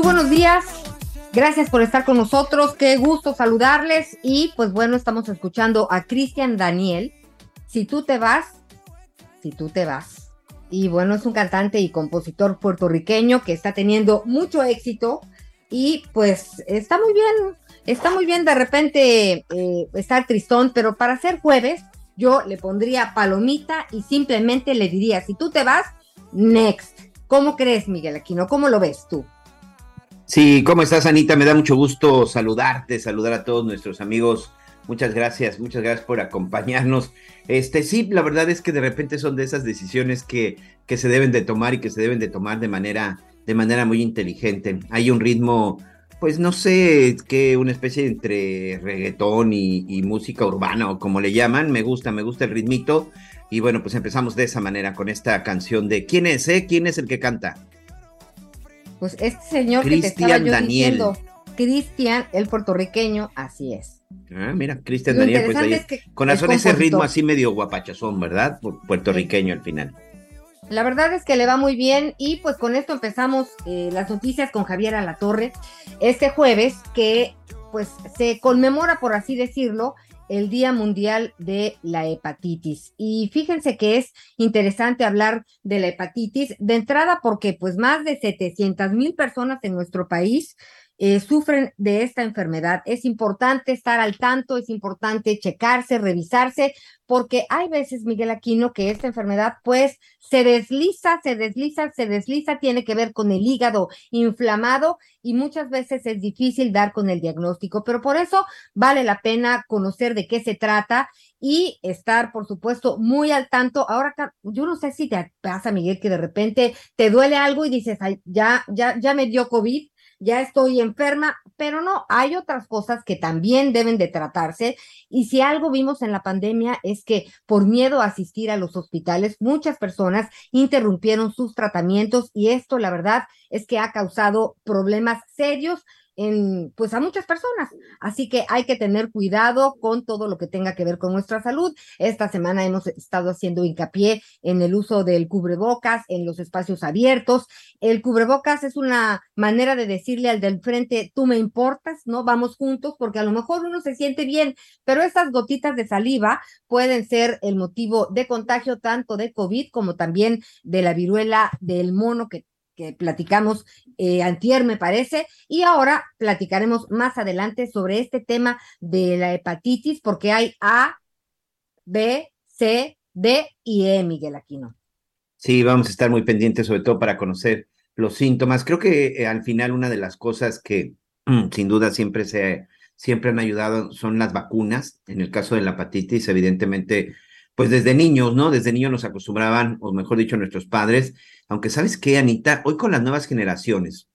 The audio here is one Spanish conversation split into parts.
Muy buenos días. Gracias por estar con nosotros. Qué gusto saludarles. Y pues bueno, estamos escuchando a Cristian Daniel. Si tú te vas, si tú te vas. Y bueno, es un cantante y compositor puertorriqueño que está teniendo mucho éxito. Y pues está muy bien, está muy bien de repente eh, estar tristón, pero para ser jueves yo le pondría palomita y simplemente le diría, si tú te vas, next. ¿Cómo crees, Miguel Aquino? ¿Cómo lo ves tú? Sí, ¿cómo estás, Anita? Me da mucho gusto saludarte, saludar a todos nuestros amigos. Muchas gracias, muchas gracias por acompañarnos. Este, sí, la verdad es que de repente son de esas decisiones que, que se deben de tomar y que se deben de tomar de manera, de manera muy inteligente. Hay un ritmo, pues no sé, que una especie entre reggaetón y, y música urbana o como le llaman. Me gusta, me gusta el ritmito. Y bueno, pues empezamos de esa manera con esta canción de ¿Quién es, eh? ¿Quién es el que canta? Pues este señor que te estaba yo Daniel. diciendo, Cristian, el puertorriqueño, así es. Ah, mira, Cristian Daniel, pues ahí. es que Con razón ese ritmo así medio guapachazón, ¿verdad? Pu- Puertorriqueño al final. La verdad es que le va muy bien y pues con esto empezamos eh, las noticias con Javier Alatorre este jueves que pues se conmemora, por así decirlo, el Día Mundial de la Hepatitis. Y fíjense que es interesante hablar de la hepatitis de entrada porque pues más de 700 mil personas en nuestro país eh, sufren de esta enfermedad. Es importante estar al tanto, es importante checarse, revisarse, porque hay veces, Miguel Aquino, que esta enfermedad pues se desliza, se desliza, se desliza, tiene que ver con el hígado inflamado y muchas veces es difícil dar con el diagnóstico, pero por eso vale la pena conocer de qué se trata y estar, por supuesto, muy al tanto. Ahora, yo no sé si te pasa, Miguel, que de repente te duele algo y dices, Ay, ya, ya, ya me dio COVID, ya estoy enferma, pero no, hay otras cosas que también deben de tratarse. Y si algo vimos en la pandemia es que por miedo a asistir a los hospitales, muchas personas interrumpieron sus tratamientos y esto, la verdad, es que ha causado problemas serios en, pues a muchas personas. Así que hay que tener cuidado con todo lo que tenga que ver con nuestra salud. Esta semana hemos estado haciendo hincapié en el uso del cubrebocas en los espacios abiertos. El cubrebocas es una manera de decirle al del frente, tú me importas, ¿no? Vamos juntos, porque a lo mejor uno se siente bien, pero estas gotitas de saliva pueden ser el motivo de contagio tanto de COVID como también de la viruela del mono que que platicamos eh, antier, me parece, y ahora platicaremos más adelante sobre este tema de la hepatitis, porque hay A, B, C, D y E, Miguel Aquino. Sí, vamos a estar muy pendientes, sobre todo para conocer los síntomas. Creo que eh, al final una de las cosas que mm, sin duda siempre se siempre han ayudado son las vacunas. En el caso de la hepatitis, evidentemente, pues desde niños, ¿no? Desde niños nos acostumbraban, o mejor dicho, nuestros padres. Aunque sabes qué, Anita, hoy con las nuevas generaciones,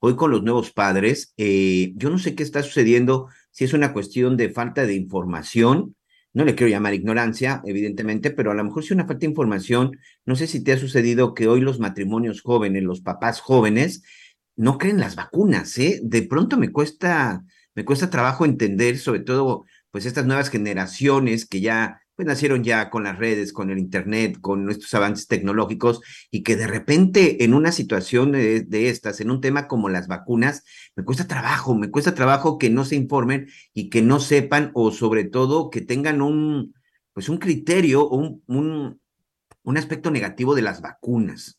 hoy con los nuevos padres, eh, yo no sé qué está sucediendo, si es una cuestión de falta de información, no le quiero llamar ignorancia, evidentemente, pero a lo mejor si una falta de información, no sé si te ha sucedido que hoy los matrimonios jóvenes, los papás jóvenes, no creen las vacunas, ¿eh? De pronto me cuesta, me cuesta trabajo entender, sobre todo, pues estas nuevas generaciones que ya pues nacieron ya con las redes, con el internet, con nuestros avances tecnológicos y que de repente en una situación de, estas, en un tema como las vacunas, me cuesta trabajo, me cuesta trabajo que no se informen y que no sepan o sobre todo que tengan un, pues un criterio un, un, un aspecto negativo de las vacunas.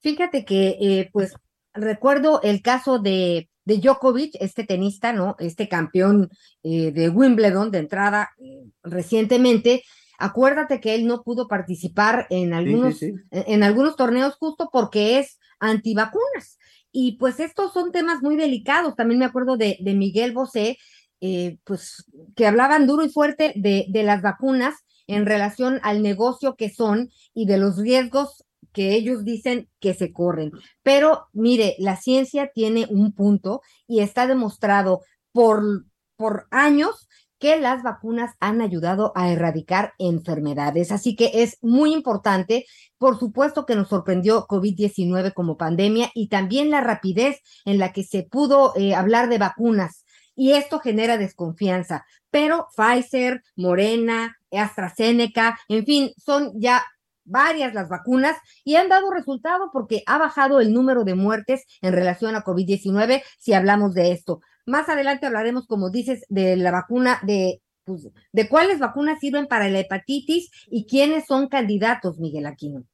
Fíjate que, eh, pues, recuerdo el caso de, de Djokovic, este tenista, ¿no? Este campeón eh, de Wimbledon de entrada eh, recientemente. Acuérdate que él no pudo participar en algunos, sí. En, en algunos torneos justo porque es antivacunas. Y pues estos son temas muy delicados. También me acuerdo de, de Miguel Bosé, eh, pues que hablaban duro y fuerte de, de las vacunas en relación al negocio que son y de los riesgos que ellos dicen que se corren. Pero mire, la ciencia tiene un punto y está demostrado por, por años que las vacunas han ayudado a erradicar enfermedades. Así que es muy importante, por supuesto que nos sorprendió COVID-19 como pandemia y también la rapidez en la que se pudo eh, hablar de vacunas. Y esto genera desconfianza. Pero Pfizer, Morena, AstraZeneca, en fin, son ya varias las vacunas y han dado resultado porque ha bajado el número de muertes en relación a COVID-19 si hablamos de esto. Más adelante hablaremos, como dices, de la vacuna de pues, de cuáles vacunas sirven para la hepatitis y quiénes son candidatos, Miguel Aquino.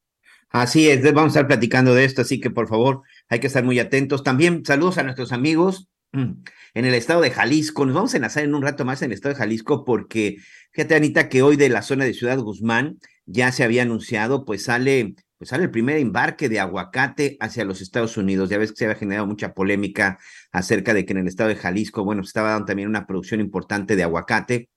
Así es, vamos a estar platicando de esto, así que por favor hay que estar muy atentos. También saludos a nuestros amigos en el estado de Jalisco. Nos vamos a enlazar en un rato más en el estado de Jalisco porque, fíjate Anita, que hoy de la zona de Ciudad Guzmán ya se había anunciado, pues sale, pues sale el primer embarque de aguacate hacia los Estados Unidos. Ya ves que se había generado mucha polémica acerca de que en el estado de Jalisco, bueno, se estaba dando también una producción importante de aguacate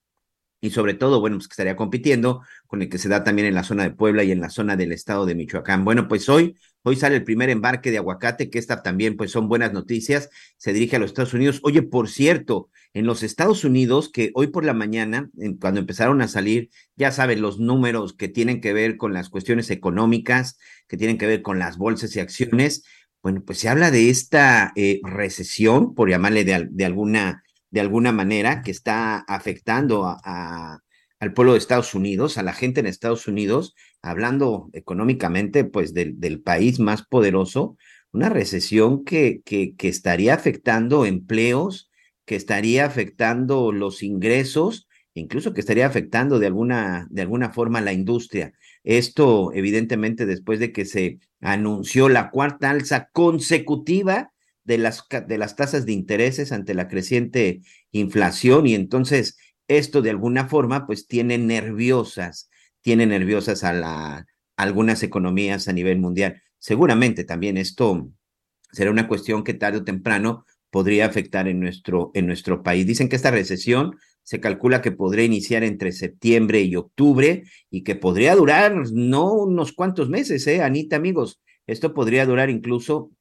y sobre todo, bueno, pues que estaría compitiendo con el que se da también en la zona de Puebla y en la zona del estado de Michoacán. Bueno, pues hoy, hoy sale el primer embarque de aguacate, que esta también, pues son buenas noticias, se dirige a los Estados Unidos. Oye, por cierto, en los Estados Unidos, que hoy por la mañana, cuando empezaron a salir, ya saben, los números que tienen que ver con las cuestiones económicas, que tienen que ver con las bolsas y acciones, bueno, pues se habla de esta eh, recesión, por llamarle de, alguna de alguna manera que está afectando a, al pueblo de Estados Unidos, a la gente en Estados Unidos, hablando económicamente, pues del, del país más poderoso, una recesión que, que, que, estaría afectando empleos, que estaría afectando los ingresos, incluso que estaría afectando de alguna, de alguna forma la industria. Esto, evidentemente, después de que se anunció la cuarta alza consecutiva de las, de las tasas de intereses ante la creciente inflación y entonces esto de alguna forma pues tiene nerviosas, tiene nerviosas a, la, a algunas economías a nivel mundial. Seguramente también esto será una cuestión que tarde o temprano podría afectar en nuestro, en nuestro país. Dicen que esta recesión se calcula que podría iniciar entre septiembre y octubre y que podría durar no unos cuantos meses, ¿eh, Anita, amigos? Esto podría durar incluso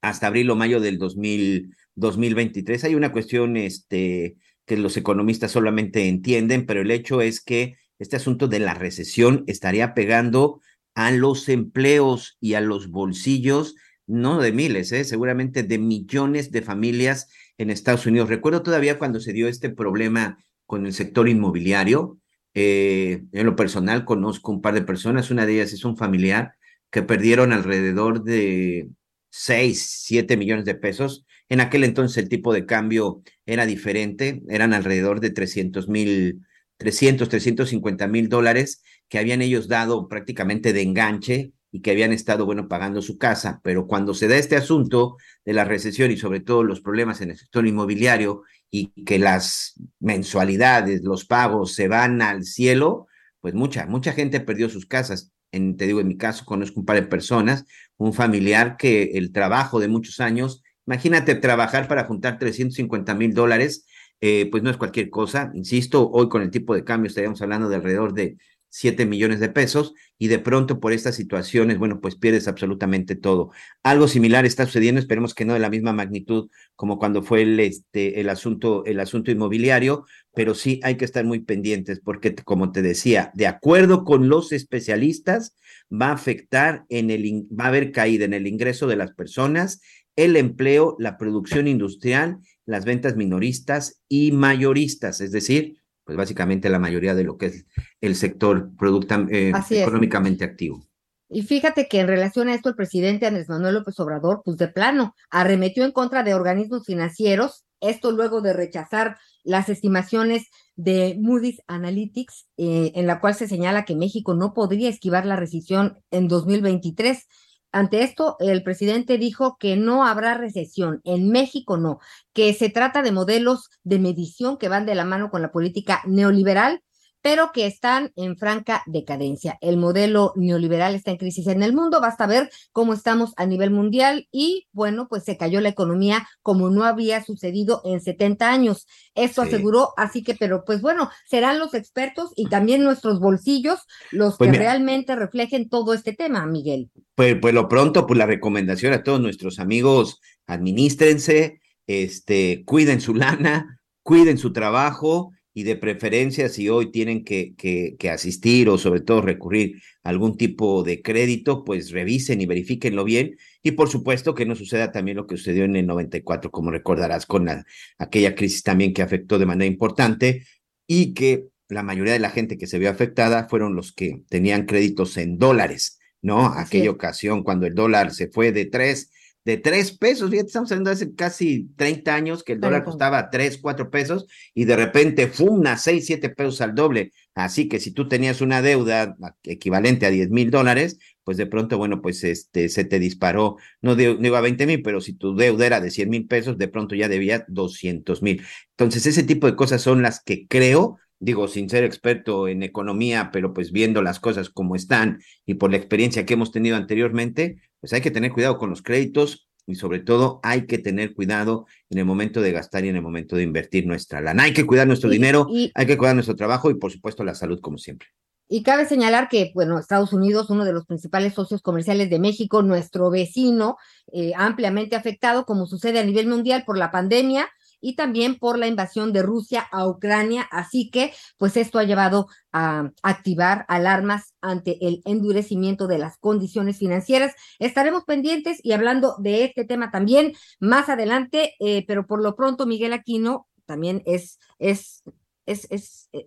hasta abril o mayo del 2000, 2023. Hay una cuestión este, que los economistas solamente entienden, pero el hecho es que este asunto de la recesión estaría pegando a los empleos y a los bolsillos, no de miles, ¿eh? seguramente de millones de familias en Estados Unidos. Recuerdo todavía cuando se dio este problema con el sector inmobiliario. Eh, en lo personal conozco un par de personas, una de ellas es un familiar que perdieron alrededor de 6, 7 millones de pesos. En aquel entonces el tipo de cambio era diferente, eran alrededor de 300 mil, 300, 350 mil dólares que habían ellos dado prácticamente de enganche y que habían estado, bueno, pagando su casa. Pero cuando se da este asunto de la recesión y sobre todo los problemas en el sector inmobiliario y que las mensualidades, los pagos se van al cielo, pues mucha, mucha gente perdió sus casas. En, te digo, en mi caso conozco un par de personas, un familiar que el trabajo de muchos años, imagínate trabajar para juntar 350 mil dólares, eh, pues no es cualquier cosa, insisto, hoy con el tipo de cambio estaríamos hablando de alrededor de 7 millones de pesos y de pronto por estas situaciones, bueno, pues pierdes absolutamente todo. Algo similar está sucediendo, esperemos que no de la misma magnitud como cuando fue el, este, el, asunto, el asunto inmobiliario, pero sí hay que estar muy pendientes porque, como te decía, de acuerdo con los especialistas, va a afectar en el, va a haber caída en el ingreso de las personas, el empleo, la producción industrial, las ventas minoristas y mayoristas, es decir, pues básicamente la mayoría de lo que es el sector producta, eh, económicamente activo. Y fíjate que en relación a esto, el presidente Andrés Manuel López Obrador, pues de plano, arremetió en contra de organismos financieros, esto luego de rechazar las estimaciones de Moody's Analytics, eh, en la cual se señala que México no podría esquivar la recesión en 2023. Ante esto, el presidente dijo que no habrá recesión, en México no, que se trata de modelos de medición que van de la mano con la política neoliberal pero que están en franca decadencia. El modelo neoliberal está en crisis en el mundo, basta ver cómo estamos a nivel mundial y bueno, pues se cayó la economía como no había sucedido en 70 años. Eso Sí. aseguró, así que, pero pues bueno, serán los expertos y también nuestros bolsillos los Pues que mira. realmente reflejen todo este tema, Miguel. Pues, pues lo pronto, pues la recomendación a todos nuestros amigos, administrense, este, cuiden su lana, cuiden su trabajo y de preferencia si hoy tienen que, que, que asistir o sobre todo recurrir a algún tipo de crédito, pues revisen y verifíquenlo bien y por supuesto que no suceda también lo que sucedió en el 94, como recordarás, con la, aquella crisis también que afectó de manera importante y que la mayoría de la gente que se vio afectada fueron los que tenían créditos en dólares. ¿no? Aquella ocasión cuando el dólar se fue de tres, de tres pesos, fíjate, estamos hablando de hace casi 30 años que el dólar costaba tres, cuatro pesos y de repente ¡fum! a seis, siete pesos al doble. Así que si tú tenías una deuda equivalente a 10 mil dólares, pues de pronto, bueno, pues este, se te disparó, no digo, no digo a 20 mil, pero si tu deuda era de 100 mil pesos, de pronto ya debía 200 mil. Entonces, ese tipo de cosas son las que creo, digo, sin ser experto en economía, pero pues viendo las cosas como están y por la experiencia que hemos tenido anteriormente, pues hay que tener cuidado con los créditos y sobre todo hay que tener cuidado en el momento de gastar y en el momento de invertir nuestra lana. Hay que cuidar nuestro Y- dinero, y- hay que cuidar nuestro trabajo y por supuesto la salud como siempre. Y cabe señalar que, bueno, Estados Unidos, uno de los principales socios comerciales de México, nuestro vecino, eh, ampliamente afectado, como sucede a nivel mundial por la pandemia y también por la invasión de Rusia a Ucrania. Así que, pues esto ha llevado a activar alarmas ante el endurecimiento de las condiciones financieras. Estaremos pendientes y hablando de este tema también más adelante, eh, pero por lo pronto, Miguel Aquino también es, es, es, es, eh,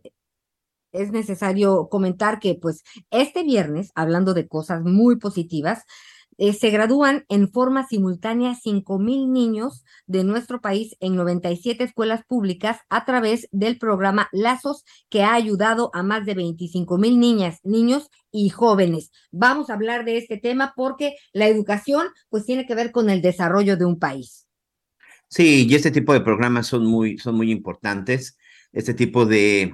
es necesario comentar que pues este viernes, hablando de cosas muy positivas, eh, se gradúan en forma simultánea 5 mil niños de nuestro país en 97 escuelas públicas a través del programa Lazos que ha ayudado a más de 25 mil niñas, niños y jóvenes. Vamos a hablar de este tema porque la educación pues tiene que ver con el desarrollo de un país. Sí, y este tipo de programas son muy, son muy importantes. Este tipo de,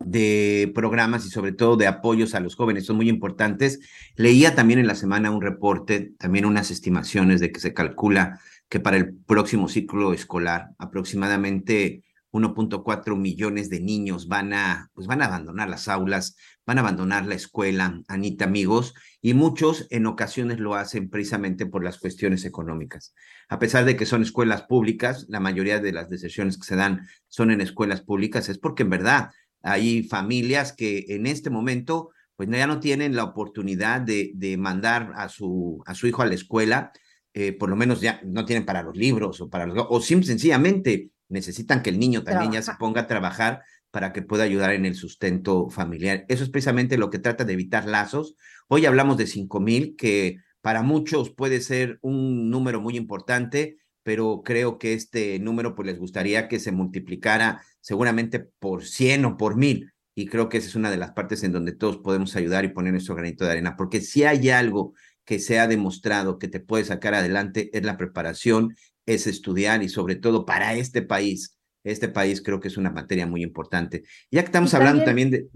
de programas y sobre todo de apoyos a los jóvenes son muy importantes. Leía también en la semana un reporte, también unas estimaciones de que se calcula que para el próximo ciclo escolar aproximadamente 1.4 millones de niños van a, pues van a abandonar las aulas, van a abandonar la escuela, Anita, amigos, y muchos en ocasiones lo hacen precisamente por las cuestiones económicas. A pesar de que son escuelas públicas, la mayoría de las decisiones que se dan son en escuelas públicas, es porque en verdad hay familias que en este momento pues ya no tienen la oportunidad de, de mandar a su, a su hijo a la escuela, eh, por lo menos ya no tienen para los libros o para los, o sencillamente necesitan que el niño también ya se ponga a trabajar para que pueda ayudar en el sustento familiar. Eso es precisamente lo que trata de evitar lazos. Hoy hablamos de cinco mil, que para muchos puede ser un número muy importante, pero creo que este número pues les gustaría que se multiplicara seguramente por 100 o por mil. Y creo que esa es una de las partes en donde todos podemos ayudar y poner nuestro granito de arena, porque si hay algo que se ha demostrado que te puede sacar adelante es la preparación, es estudiar y sobre todo para este país. Este país creo que es una materia muy importante. Ya que estamos hablando también- de...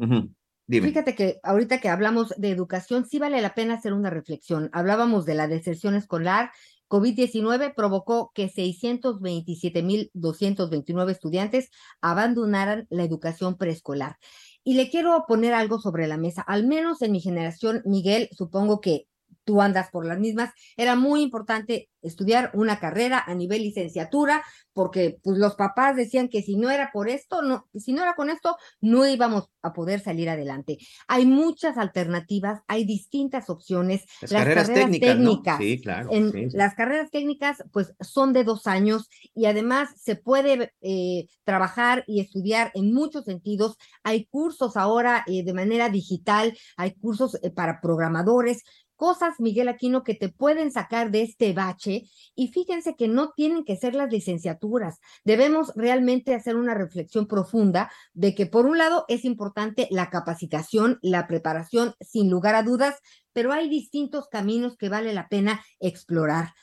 Dime. Fíjate que ahorita que hablamos de educación, sí vale la pena hacer una reflexión. Hablábamos de la deserción escolar. COVID-19 provocó que 627.229 estudiantes abandonaran la educación preescolar. Y le quiero poner algo sobre la mesa. Al menos en mi generación, Miguel, supongo que tú andas por las mismas, era muy importante estudiar una carrera a nivel licenciatura, porque pues los papás decían que si no era por esto, no, si no era con esto, no íbamos a poder salir adelante. Hay muchas alternativas, hay distintas opciones. Las, carreras, técnicas, ¿no? Sí, claro. En sí, sí. las carreras técnicas, pues son de dos años y además se puede eh, trabajar y estudiar en muchos sentidos. Hay cursos ahora eh, de manera digital, hay cursos eh, para programadores. Cosas, Miguel Aquino, que te pueden sacar de este bache. Y fíjense que no tienen que ser las licenciaturas. Debemos realmente hacer una reflexión profunda de que, por un lado, es importante la capacitación, la preparación, sin lugar a dudas, pero hay distintos caminos que vale la pena explorar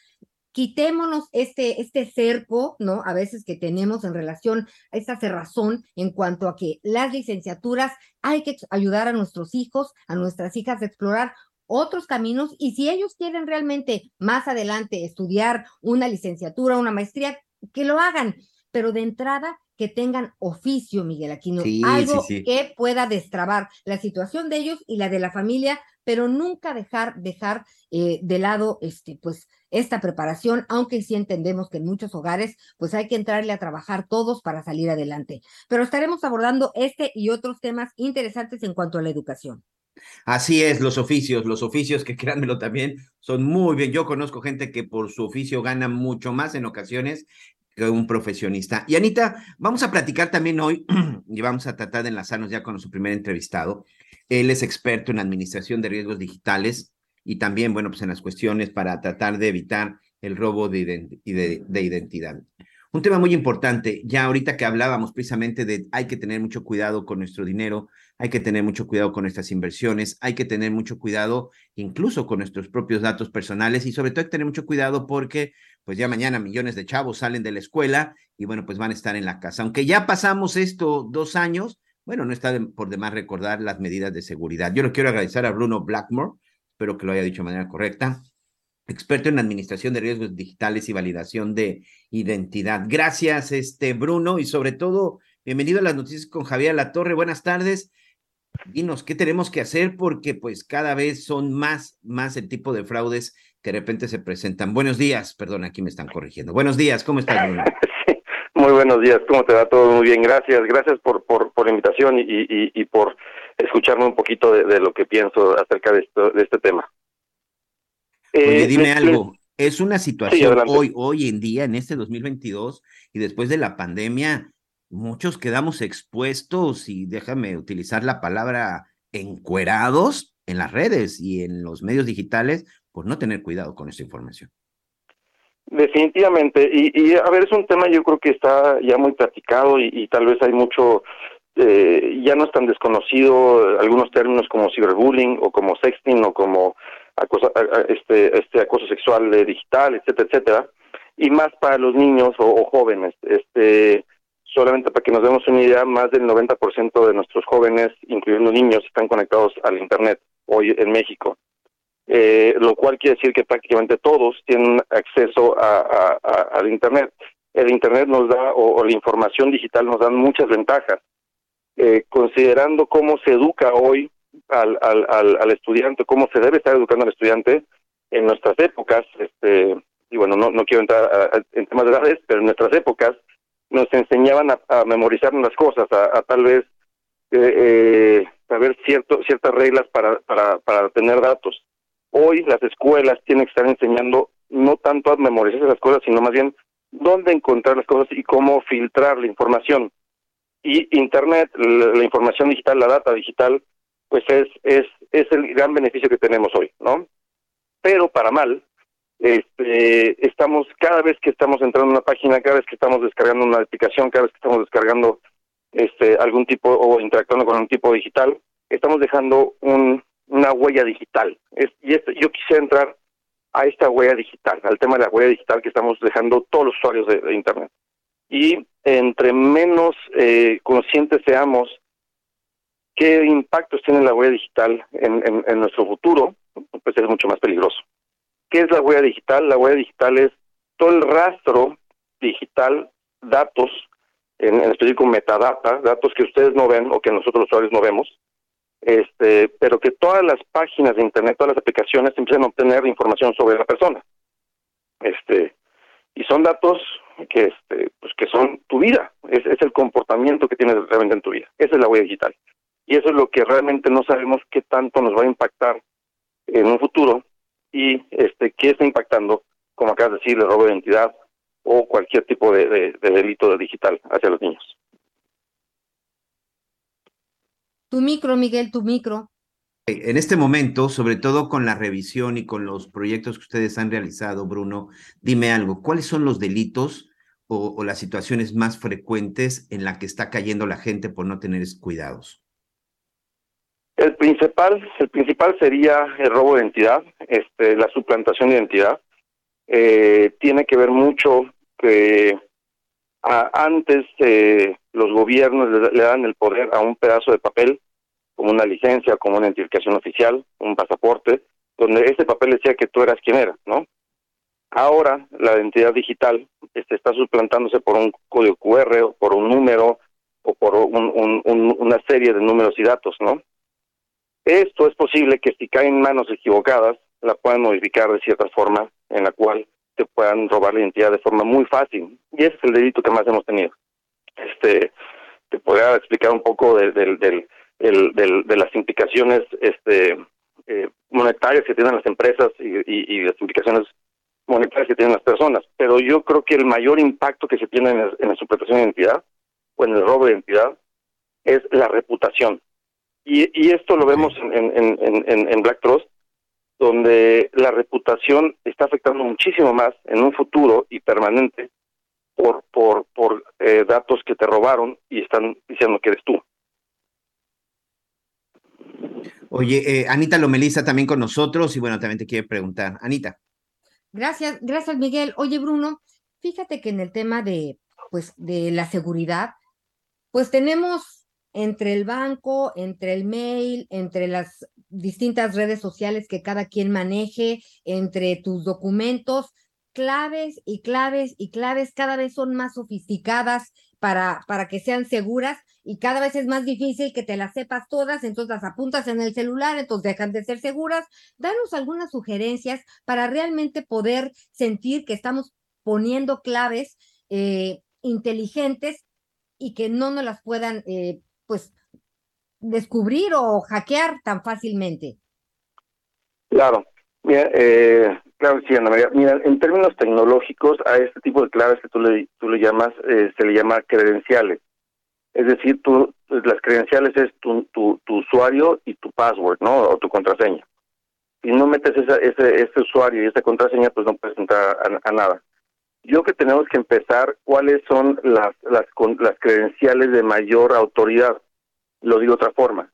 quitémonos este, este cerco, ¿no? A veces que tenemos en relación a esta cerrazón en cuanto a que las licenciaturas hay que ayudar a nuestros hijos, a nuestras hijas a explorar otros caminos y si ellos quieren realmente más adelante estudiar una licenciatura, una maestría, que lo hagan, pero de entrada que tengan oficio, Miguel Aquino, Sí, algo sí, sí. que pueda destrabar la situación de ellos y la de la familia, pero nunca dejar, dejar eh, de lado este, pues, esta preparación, aunque sí entendemos que en muchos hogares, pues hay que entrarle a trabajar todos para salir adelante. Pero estaremos abordando este y otros temas interesantes en cuanto a la educación. Así es, los oficios, los oficios que créanmelo también son muy bien. Yo conozco gente que por su oficio gana mucho más en ocasiones que un profesionista. Y Anita, vamos a platicar también hoy y vamos a tratar de enlazarnos ya con nuestro primer entrevistado. Él es experto en administración de riesgos digitales y también, bueno, pues en las cuestiones para tratar de evitar el robo de, de identidad. Un tema muy importante, ya ahorita que hablábamos precisamente de hay que tener mucho cuidado con nuestro dinero, hay que tener mucho cuidado con nuestras inversiones, hay que tener mucho cuidado incluso con nuestros propios datos personales y sobre todo hay que tener mucho cuidado porque pues ya mañana millones de chavos salen de la escuela y bueno, pues van a estar en la casa. Aunque ya pasamos esto dos años, bueno, no está por demás recordar las medidas de seguridad. Yo le quiero agradecer a Bruno Blackmore, espero que lo haya dicho de manera correcta, experto en administración de riesgos digitales y validación de identidad. Gracias, este Bruno, y sobre todo, bienvenido a las noticias con Javier La Torre. Buenas tardes. Dinos, ¿qué tenemos que hacer? Porque pues cada vez son más, más el tipo de fraudes que de repente se presentan. Buenos días, perdón, aquí me están corrigiendo. Buenos días, ¿cómo estás, Bruno? Muy buenos días, ¿cómo te va todo? Muy bien, gracias. Gracias por, por, por la invitación y por escucharme un poquito de, de lo que pienso acerca de, esto, de este tema. Oye, Eh, dime algo. Es una situación hoy, hoy en día, en este 2022 y después de la pandemia, muchos quedamos expuestos y déjame utilizar la palabra encuerados en las redes y en los medios digitales por no tener cuidado con esta información. Definitivamente, y, y a ver, es un tema yo creo que está ya muy platicado y, y tal vez hay mucho, eh, ya no es tan desconocido algunos términos como ciberbullying o como sexting o como acoso, este, este acoso sexual eh, digital, etcétera, etcétera, y más para los niños o, jóvenes. Este, solamente para que nos demos una idea, más del 90% de nuestros jóvenes, incluyendo niños, están conectados al Internet hoy en México eh, lo cual quiere decir que prácticamente todos tienen acceso a, al Internet. El Internet nos da, o, o la información digital nos dan muchas ventajas. Eh, considerando cómo se educa hoy al, al, al, al estudiante, cómo se debe estar educando al estudiante en nuestras épocas, este, y bueno, no, no quiero entrar a- en temas de edades, pero en nuestras épocas nos enseñaban a, memorizar las cosas, a, tal vez eh, eh, saber cierto, ciertas reglas para, para, para tener datos. Hoy las escuelas tienen que estar enseñando no tanto a memorizar las cosas, sino más bien dónde encontrar las cosas y cómo filtrar la información. Y Internet, la información digital, la data digital, pues es, es, es el gran beneficio que tenemos hoy, ¿no? Pero para mal, este, estamos, cada vez que estamos entrando en una página, cada vez que estamos descargando una aplicación, cada vez que estamos descargando este, algún tipo o interactuando con un tipo digital, estamos dejando un, una huella digital. Es, y esto, yo quisiera entrar a esta huella digital, al tema de la huella digital que estamos dejando todos los usuarios de, de Internet. Y entre menos eh, conscientes seamos qué impactos tiene la huella digital en, en, nuestro futuro, pues es mucho más peligroso. ¿Qué es la huella digital? La huella digital es todo el rastro digital, datos, en, en específico metadata, datos que ustedes no ven o que nosotros los usuarios no vemos, este, pero que todas las páginas de internet, todas las aplicaciones empiezan a obtener información sobre la persona. Este, y son datos que este, pues que son tu vida, es, es el comportamiento que tienes realmente en tu vida. Esa es la huella digital. Y eso es lo que realmente no sabemos qué tanto nos va a impactar en un futuro y este qué está impactando, como acabas de decir, el robo de identidad o cualquier tipo de, de, de delito digital hacia los niños. Tu micro, Miguel, tu micro. En este momento, sobre todo con la revisión y con los proyectos que ustedes han realizado, Bruno, dime algo, ¿cuáles son los delitos o, o las situaciones más frecuentes en la que está cayendo la gente por no tener cuidados? El principal, el principal sería el robo de identidad, este, la suplantación de identidad. Eh, tiene que ver mucho que antes eh, los gobiernos le, dan el poder a un pedazo de papel, como una licencia, como una identificación oficial, un pasaporte, donde ese papel decía que tú eras quien eras, ¿no? Ahora la identidad digital este, está suplantándose por un código QR o por un número o por un- una serie de números y datos, ¿no? Esto es posible que si cae en manos equivocadas, la puedan modificar de cierta forma en la cual te puedan robar la identidad de forma muy fácil. Y ese es el delito que más hemos tenido. Este, te podría explicar un poco de, del- del- de las implicaciones este, eh, monetarias que tienen las empresas y, y- las implicaciones monetarias que tienen las personas. Pero yo creo que el mayor impacto que se tiene en, el- en la suplantación de identidad o en el robo de identidad es la reputación. Y, y esto lo vemos en, en, en, en, en Black Trust, donde la reputación está afectando muchísimo más en un futuro y permanente por por por eh, datos que te robaron y están diciendo que eres tú. Oye, eh, Anita Lomelisa también con nosotros y bueno, también te quiere preguntar. Anita. Gracias, gracias Miguel. Oye Bruno, fíjate que en el tema de, pues, de la seguridad, pues tenemos entre el banco, entre el mail, entre las distintas redes sociales que cada quien maneje, entre tus documentos, claves y claves y claves cada vez son más sofisticadas para, para que sean seguras y cada vez es más difícil que te las sepas todas, entonces las apuntas en el celular, entonces dejan de ser seguras. Danos algunas sugerencias para realmente poder sentir que estamos poniendo claves eh, inteligentes y que no nos las puedan, eh, pues, descubrir o hackear tan fácilmente. Claro, mira, eh, claro, sí, Ana María. Mira, en términos tecnológicos, a este tipo de claves que tú le, tú le llamas, eh, se le llama credenciales. Es decir, tú, las credenciales es tu, tu, tu usuario y tu password, ¿no? O tu contraseña. Si no metes esa, ese, ese usuario y esa contraseña, pues no puedes entrar a nada. Yo que tenemos que empezar, ¿cuáles son las, las, con- las credenciales de mayor autoridad? Lo digo de otra forma.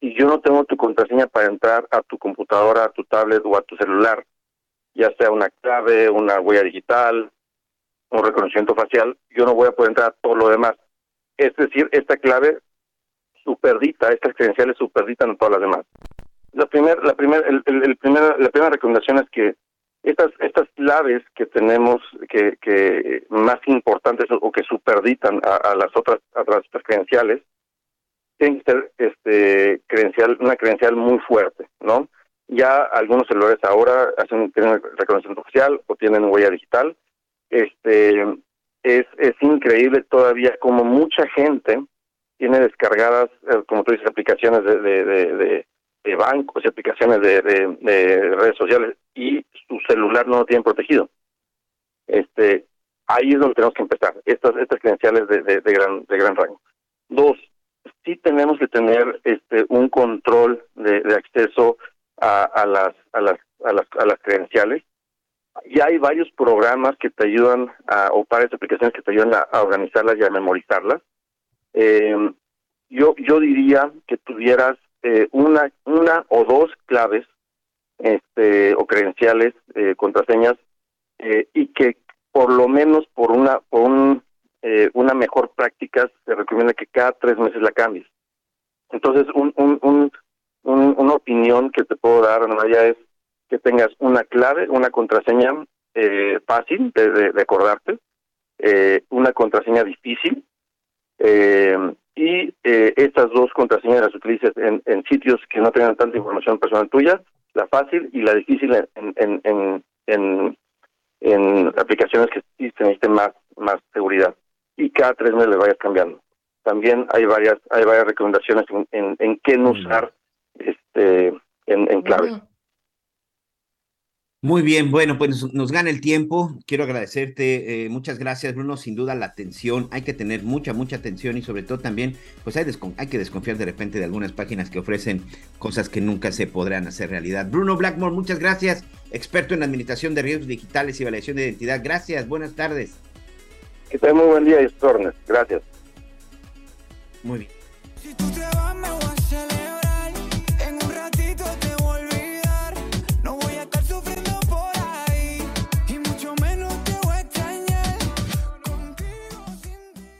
Si yo no tengo tu contraseña para entrar a tu computadora, a tu tablet o a tu celular, ya sea una clave, una huella digital, un reconocimiento facial, yo no voy a poder entrar a todo lo demás. Es decir, esta clave superdita, estas credenciales superditan a todas las demás. La primera, la primera, el, el- el primer- la primera recomendación es que estas estas claves que tenemos que, que más importantes o que superditan a, a las otras a las credenciales tienen que ser este credencial una credencial muy fuerte, ¿no? Ya algunos celulares ahora hacen tienen reconocimiento facial o tienen huella digital. Este es es increíble todavía como mucha gente tiene descargadas, eh, como tú dices, aplicaciones de, de- de bancos y aplicaciones de, de- de redes sociales y su celular no lo tienen protegido. Este, ahí es donde tenemos que empezar, estas, estas credenciales de, de, gran, de gran rango. Dos, sí tenemos que tener este, un control de, de acceso a, a, las, a, las, a, las, a las credenciales. Ya hay varios programas que te ayudan, a, o varias aplicaciones que te ayudan a, a organizarlas y a memorizarlas. Eh, yo, yo diría que tuvieras eh, una, una o dos claves este, o credenciales, eh, contraseñas, eh, y que por lo menos por una, por un, eh, una mejor práctica se recomienda que cada tres meses la cambies. Entonces, un, un, un, un- una opinión que te puedo dar, Ana María, es que tengas una clave, una contraseña eh, fácil de, de- de acordarte, una contraseña difícil, eh, y eh, estas dos contraseñas las utilices en, en sitios que no tengan tanta información personal tuya, la fácil y la difícil en, en, en, en, en aplicaciones que sí necesiten más, más seguridad. Y cada tres meses le vayas cambiando. También hay varias hay varias recomendaciones en, en, en qué no usar este en, en claves. Mm. Muy bien, bueno, pues nos, nos gana el tiempo. Quiero agradecerte. eh, muchas gracias, Bruno. Sin duda, la atención. Hay que tener mucha, mucha atención y sobre todo también, pues hay, descon- hay que desconfiar de repente de algunas páginas que ofrecen cosas que nunca se podrán hacer realidad. Bruno Blackmore, muchas gracias. Experto en administración de riesgos digitales y evaluación de identidad. Gracias, buenas tardes. Que tengan muy buen día y. Gracias. Muy bien.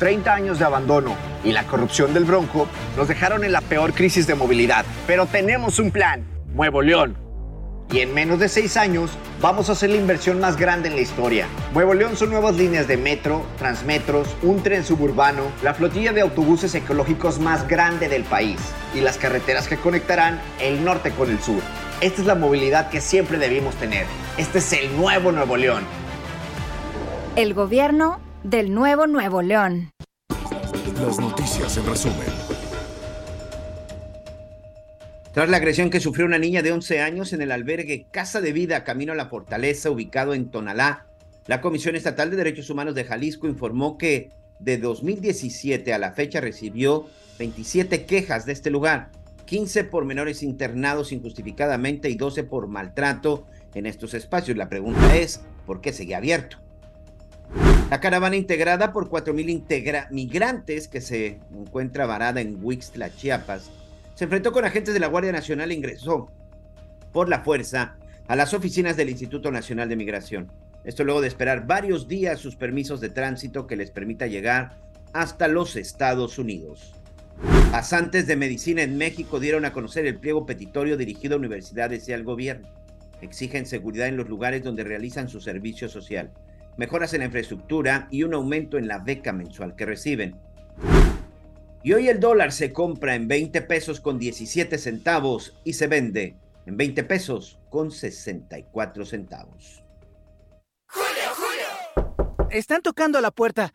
30 años de abandono y la corrupción del Bronco nos dejaron en la peor crisis de movilidad. Pero tenemos un plan, Nuevo León. Y en menos de seis años vamos a hacer la inversión más grande en la historia. Nuevo León son nuevas líneas de metro, transmetros, un tren suburbano, la flotilla de autobuses ecológicos más grande del país y las carreteras que conectarán el norte con el sur. Esta es la movilidad que siempre debimos tener. Este es el nuevo Nuevo León. El gobierno del nuevo Nuevo León. Las noticias en resumen. Tras la agresión que sufrió una niña de 11 años en el albergue Casa de Vida Camino a la Fortaleza, ubicado en Tonalá, la Comisión Estatal de Derechos Humanos de Jalisco informó que de 2017 a la fecha recibió 27 quejas de este lugar, 15 por menores internados injustificadamente y 12 por maltrato en estos espacios. La pregunta es, ¿por qué sigue abierto? La caravana integrada por 4.000 integra migrantes que se encuentra varada en Huixtla, Chiapas, se enfrentó con agentes de la Guardia Nacional e ingresó por la fuerza a las oficinas del Instituto Nacional de Migración. Esto luego de esperar varios días sus permisos de tránsito que les permita llegar hasta los Estados Unidos. Pasantes de medicina en México dieron a conocer el pliego petitorio dirigido a universidades y al gobierno. Exigen seguridad en los lugares donde realizan su servicio social, mejoras en la infraestructura y un aumento en la beca mensual que reciben. Y hoy el dólar se compra en 20 pesos con 17 centavos y se vende en 20 pesos con 64 centavos. Están tocando la puerta.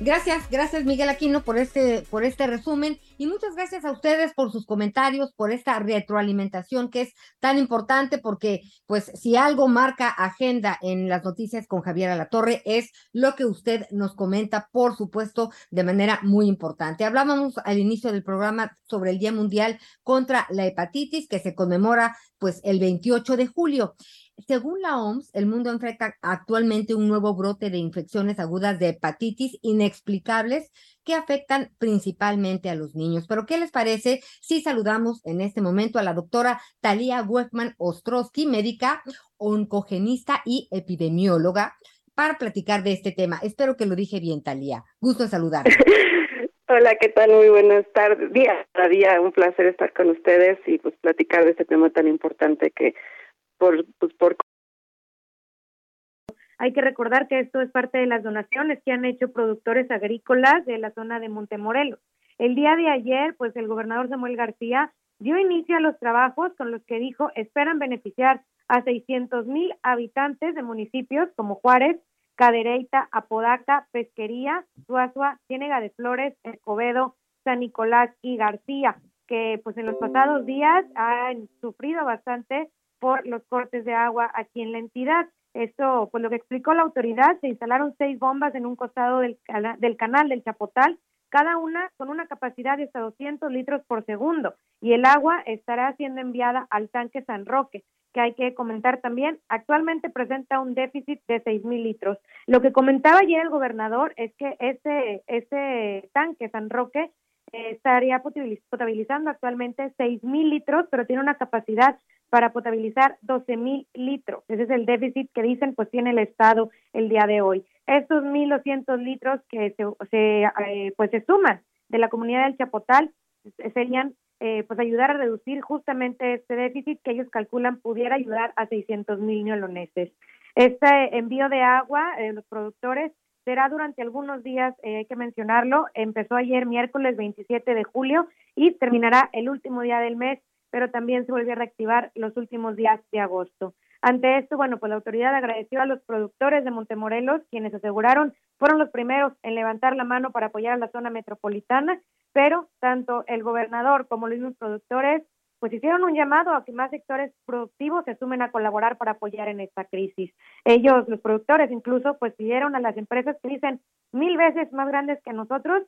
gracias, gracias Miguel Aquino por este, por este resumen y muchas gracias a ustedes por sus comentarios, por esta retroalimentación que es tan importante porque pues si algo marca agenda en las noticias con Javier Alatorre es lo que usted nos comenta, por supuesto, de manera muy importante. Hablábamos al inicio del programa sobre el Día Mundial contra la Hepatitis que se conmemora pues el 28 de julio. Según la OMS, el mundo enfrenta actualmente un nuevo brote de infecciones agudas de hepatitis inexplicables que afectan principalmente a los niños. Pero, ¿qué les parece si saludamos en este momento a la doctora Talía Weckman Ostrowski, médica, oncogenista y epidemióloga, para platicar de este tema? Espero que lo dije bien, Talía. Gusto en saludar. Hola, ¿qué tal? Muy buenas tardes. Día a día, un placer estar con ustedes y pues platicar de este tema tan importante que por pues por Hay que recordar que esto es parte de las donaciones que han hecho productores agrícolas de la zona de Montemorelos. El día de ayer, pues el gobernador Samuel García dio inicio a los trabajos con los que dijo esperan beneficiar a 600 mil habitantes de municipios como Juárez, Cadereyta, Apodaca, Pesquería, Suazua, Ciénega de Flores, Escobedo, San Nicolás y García, que pues en los pasados días han sufrido bastante por los cortes de agua aquí en la entidad. Esto, pues lo que explicó la autoridad, se instalaron seis bombas en un costado del, del canal del Chapotal, cada una con una capacidad de hasta 200 litros por segundo, y el agua estará siendo enviada al tanque San Roque, que hay que comentar también, actualmente presenta un déficit de seis mil litros. Lo que comentaba ayer el gobernador es que ese, ese tanque San Roque eh, estaría potabilizando actualmente seis mil litros, pero tiene una capacidad para potabilizar 12 mil litros. Ese es el déficit que dicen pues tiene el Estado el día de hoy. Estos 1.200 litros que se, se, eh, pues se suman de la comunidad del Chapotal eh, serían eh, pues ayudar a reducir justamente este déficit que ellos calculan pudiera ayudar a 600 mil neoloneses. Este envío de agua de los productores será durante algunos días, eh, hay que mencionarlo, empezó ayer miércoles 27 de julio y terminará el último día del mes, pero también se volvió a reactivar los últimos días de agosto. Ante esto, bueno, pues la autoridad agradeció a los productores de Montemorelos, quienes aseguraron fueron los primeros en levantar la mano para apoyar a la zona metropolitana, pero tanto el gobernador como los mismos productores pues hicieron un llamado a que más sectores productivos se sumen a colaborar para apoyar en esta crisis. Ellos, los productores, incluso, pues pidieron a las empresas que dicen mil veces más grandes que nosotros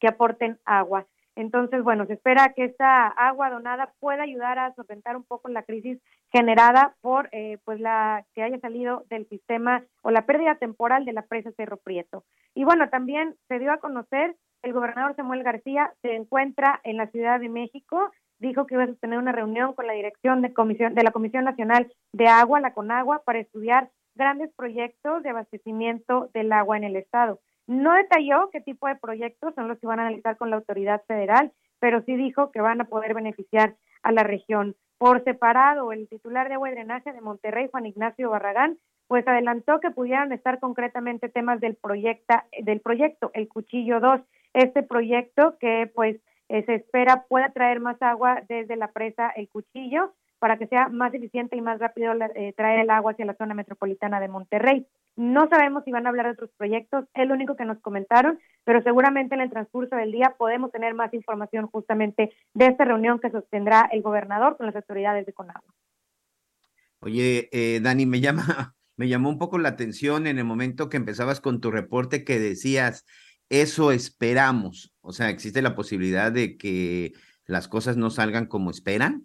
que aporten agua. Entonces, bueno, se espera que esta agua donada pueda ayudar a solventar un poco la crisis generada por eh, pues la que haya salido del sistema o la pérdida temporal de la presa Cerro Prieto. Y bueno, también se dio a conocer el gobernador Samuel García se encuentra en la Ciudad de México dijo que iba a tener una reunión con la dirección de comisión de la Comisión Nacional de Agua, la CONAGUA, para estudiar grandes proyectos de abastecimiento del agua en el estado. No detalló qué tipo de proyectos son los que van a analizar con la autoridad federal, pero sí dijo que van a poder beneficiar a la región. Por separado, el titular de agua y drenaje de Monterrey, Juan Ignacio Barragán, pues adelantó que pudieran estar concretamente temas del proyecto, del proyecto El Cuchillo 2, este proyecto que pues eh, se espera pueda traer más agua desde la presa El Cuchillo para que sea más eficiente y más rápido eh, traer el agua hacia la zona metropolitana de Monterrey. No sabemos si van a hablar de otros proyectos, es lo único que nos comentaron, pero seguramente en el transcurso del día podemos tener más información justamente de esta reunión que sostendrá el gobernador con las autoridades de Conagua. Oye, eh, Dani, me llama, me llamó un poco la atención en el momento que empezabas con tu reporte que decías, eso esperamos. O sea, ¿existe la posibilidad de que las cosas no salgan como esperan?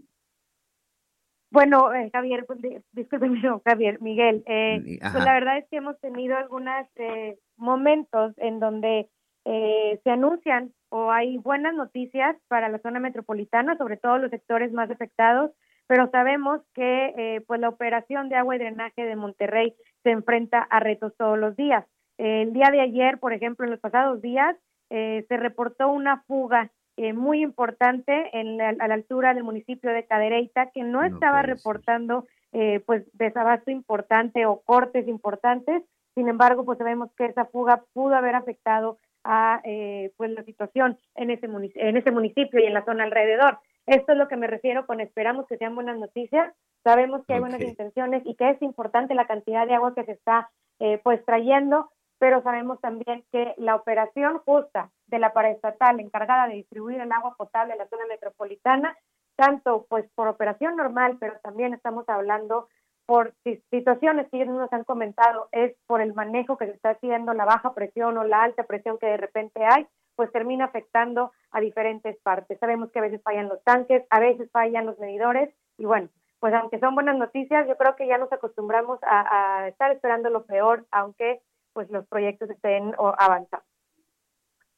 Bueno, eh, Javier, pues, discúlpeme, no, Javier, Miguel, eh, pues la verdad es que hemos tenido algunos eh, momentos en donde eh, se anuncian o hay buenas noticias para la zona metropolitana, sobre todo los sectores más afectados, pero sabemos que eh, pues la operación de agua y drenaje de Monterrey se enfrenta a retos todos los días. El día de ayer, por ejemplo, en los pasados días, eh, se reportó una fuga eh, muy importante en la, a la altura del municipio de Cadereyta que no, estaba reportando eh, pues desabasto importante o cortes importantes. Sin embargo, pues sabemos que esa fuga pudo haber afectado a eh, pues la situación en ese en ese municipio y en la zona alrededor. Esto es lo que me refiero con esperamos que sean buenas noticias. Sabemos que hay buenas intenciones y que es importante la cantidad de agua que se está eh, pues trayendo, pero sabemos también que la operación justa de la paraestatal encargada de distribuir el agua potable a la zona metropolitana, tanto pues por operación normal, pero también estamos hablando por situaciones que ellos nos han comentado, es por el manejo que se está haciendo, la baja presión o la alta presión que de repente hay, pues termina afectando a diferentes partes. Sabemos que a veces fallan los tanques, a veces fallan los medidores y bueno, pues aunque son buenas noticias, yo creo que ya nos acostumbramos a, a estar esperando lo peor, aunque pues los proyectos estén avanzando.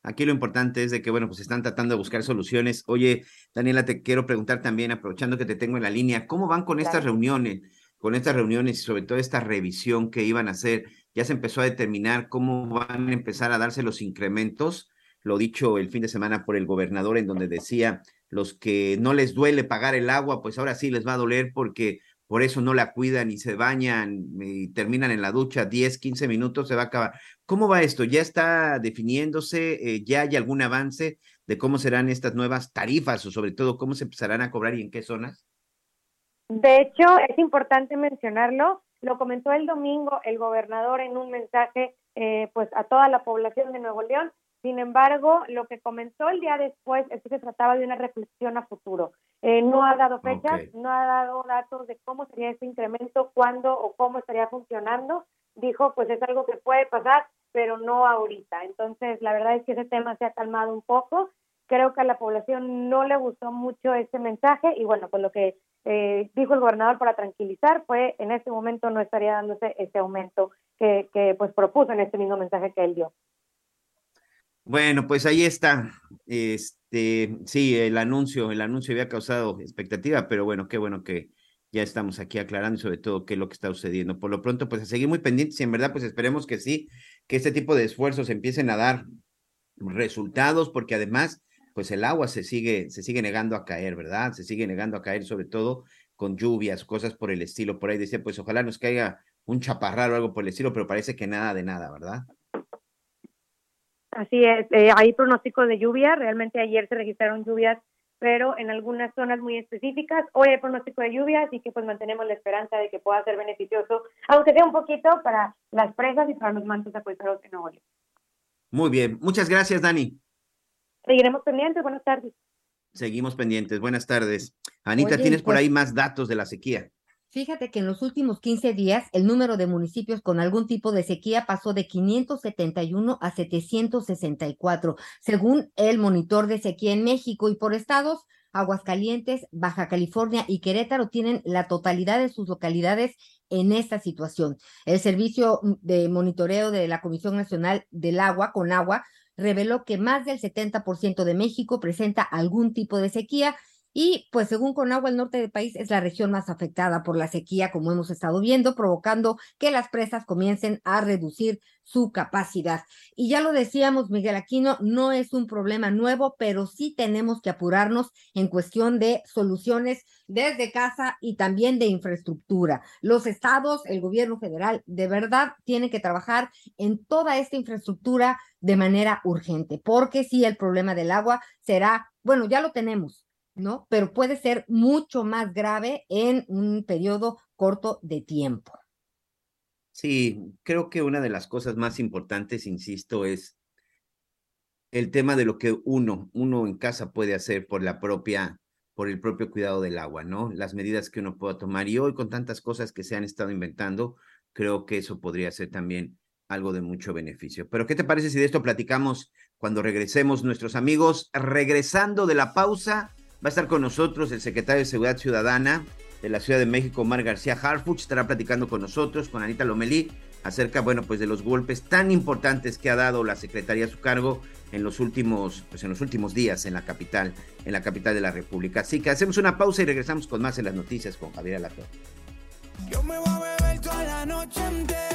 Aquí lo importante es de que, bueno, pues están tratando de buscar soluciones. Oye, Daniela, te quiero preguntar también, aprovechando que te tengo en la línea, ¿cómo van con estas reuniones? Con estas reuniones y sobre todo esta revisión que iban a hacer, ya se empezó a determinar cómo van a empezar a darse los incrementos, lo dicho el fin de semana por el gobernador, en donde decía, los que no les duele pagar el agua, pues ahora sí les va a doler porque por eso no la cuidan y se bañan y terminan en la ducha 10, 15 minutos, se va a acabar. ¿Cómo va esto? ¿Ya está definiéndose? Eh, ¿Ya hay algún avance de cómo serán estas nuevas tarifas o sobre todo cómo se empezarán a cobrar y en qué zonas? De hecho, es importante mencionarlo. Lo comentó el domingo el gobernador en un mensaje eh, pues a toda la población de Nuevo León. Sin embargo, lo que comenzó el día después es que se trataba de una reflexión a futuro. Eh, no ha dado fechas, okay. no ha dado datos de cómo sería este incremento, cuándo o cómo estaría funcionando. Dijo, pues es algo que puede pasar, pero no ahorita. Entonces, la verdad es que ese tema se ha calmado un poco. Creo que a la población no le gustó mucho este mensaje y bueno, pues lo que eh, dijo el gobernador para tranquilizar fue en este momento no estaría dándose este aumento que, que pues propuso en este mismo mensaje que él dio. Bueno, pues ahí está. Este, sí, el anuncio, el anuncio había causado expectativa, pero bueno, qué bueno que, ya estamos aquí aclarando sobre todo qué es lo que está sucediendo. Por lo pronto, pues a seguir muy pendientes y en verdad, pues esperemos que sí, que este tipo de esfuerzos empiecen a dar resultados, porque además, pues el agua se sigue, se sigue negando a caer, ¿verdad? Se sigue negando a caer, sobre todo con lluvias, cosas por el estilo. Por ahí decía, pues ojalá nos caiga un chaparral o algo por el estilo, pero parece que nada de nada, ¿verdad? Así es, eh, hay pronóstico de lluvia, realmente ayer se registraron lluvias, pero en algunas zonas muy específicas, hoy hay pronóstico de lluvia, así que pues mantenemos la esperanza de que pueda ser beneficioso, aunque sea un poquito para las presas y para los mantos acuíferos de Nuevo León. Muy bien, muchas gracias, Dani. Seguiremos pendientes, buenas tardes. Seguimos pendientes, buenas tardes. Anita, Oye, ¿tienes por ahí más datos de la sequía? Fíjate que en los últimos 15 días el número de municipios con algún tipo de sequía pasó de 571 a 764, según el monitor de sequía en México y por estados, Aguascalientes, Baja California y Querétaro tienen la totalidad de sus localidades en esta situación. El servicio de monitoreo de la Comisión Nacional del Agua, con agua, reveló que más del 70% de México presenta algún tipo de sequía y pues según Conagua, el norte del país es la región más afectada por la sequía, como hemos estado viendo, provocando que las presas comiencen a reducir su capacidad. Y ya lo decíamos, Miguel Aquino, no es un problema nuevo, pero sí tenemos que apurarnos en cuestión de soluciones desde casa y también de infraestructura. Los estados, el gobierno federal, de verdad tienen que trabajar en toda esta infraestructura de manera urgente, porque sí, el problema del agua será, bueno, ya lo tenemos, ¿no? Pero puede ser mucho más grave en un periodo corto de tiempo. Sí, creo que una de las cosas más importantes, insisto, es el tema de lo que uno, uno en casa puede hacer por la propia, por el propio cuidado del agua, ¿no? Las medidas que uno pueda tomar. Y hoy con tantas cosas que se han estado inventando, creo que eso podría ser también algo de mucho beneficio. Pero ¿qué te parece si de esto platicamos cuando regresemos nuestros amigos? Regresando de la pausa, va a estar con nosotros el secretario de Seguridad Ciudadana de la Ciudad de México, Omar García Harfuch, estará platicando con nosotros, con Anita Lomelí, acerca, bueno, pues de los golpes tan importantes que ha dado la Secretaría a su cargo en los últimos, pues en los últimos días en la capital, en la capital de la República. Así que hacemos una pausa y regresamos con más en las noticias con Javier Alatorre. Yo me voy a beber toda la noche entera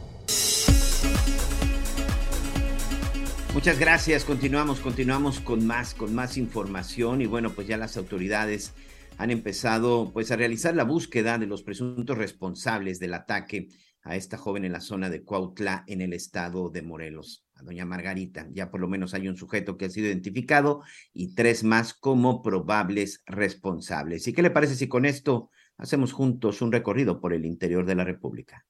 Muchas gracias. Continuamos, continuamos con más, con más información y bueno, pues ya las autoridades han empezado pues a realizar la búsqueda de los presuntos responsables del ataque a esta joven en la zona de Cuautla en el estado de Morelos, a doña Margarita. Ya por lo menos hay un sujeto que ha sido identificado y tres más como probables responsables. ¿Y qué le parece si con esto hacemos juntos un recorrido por el interior de la República?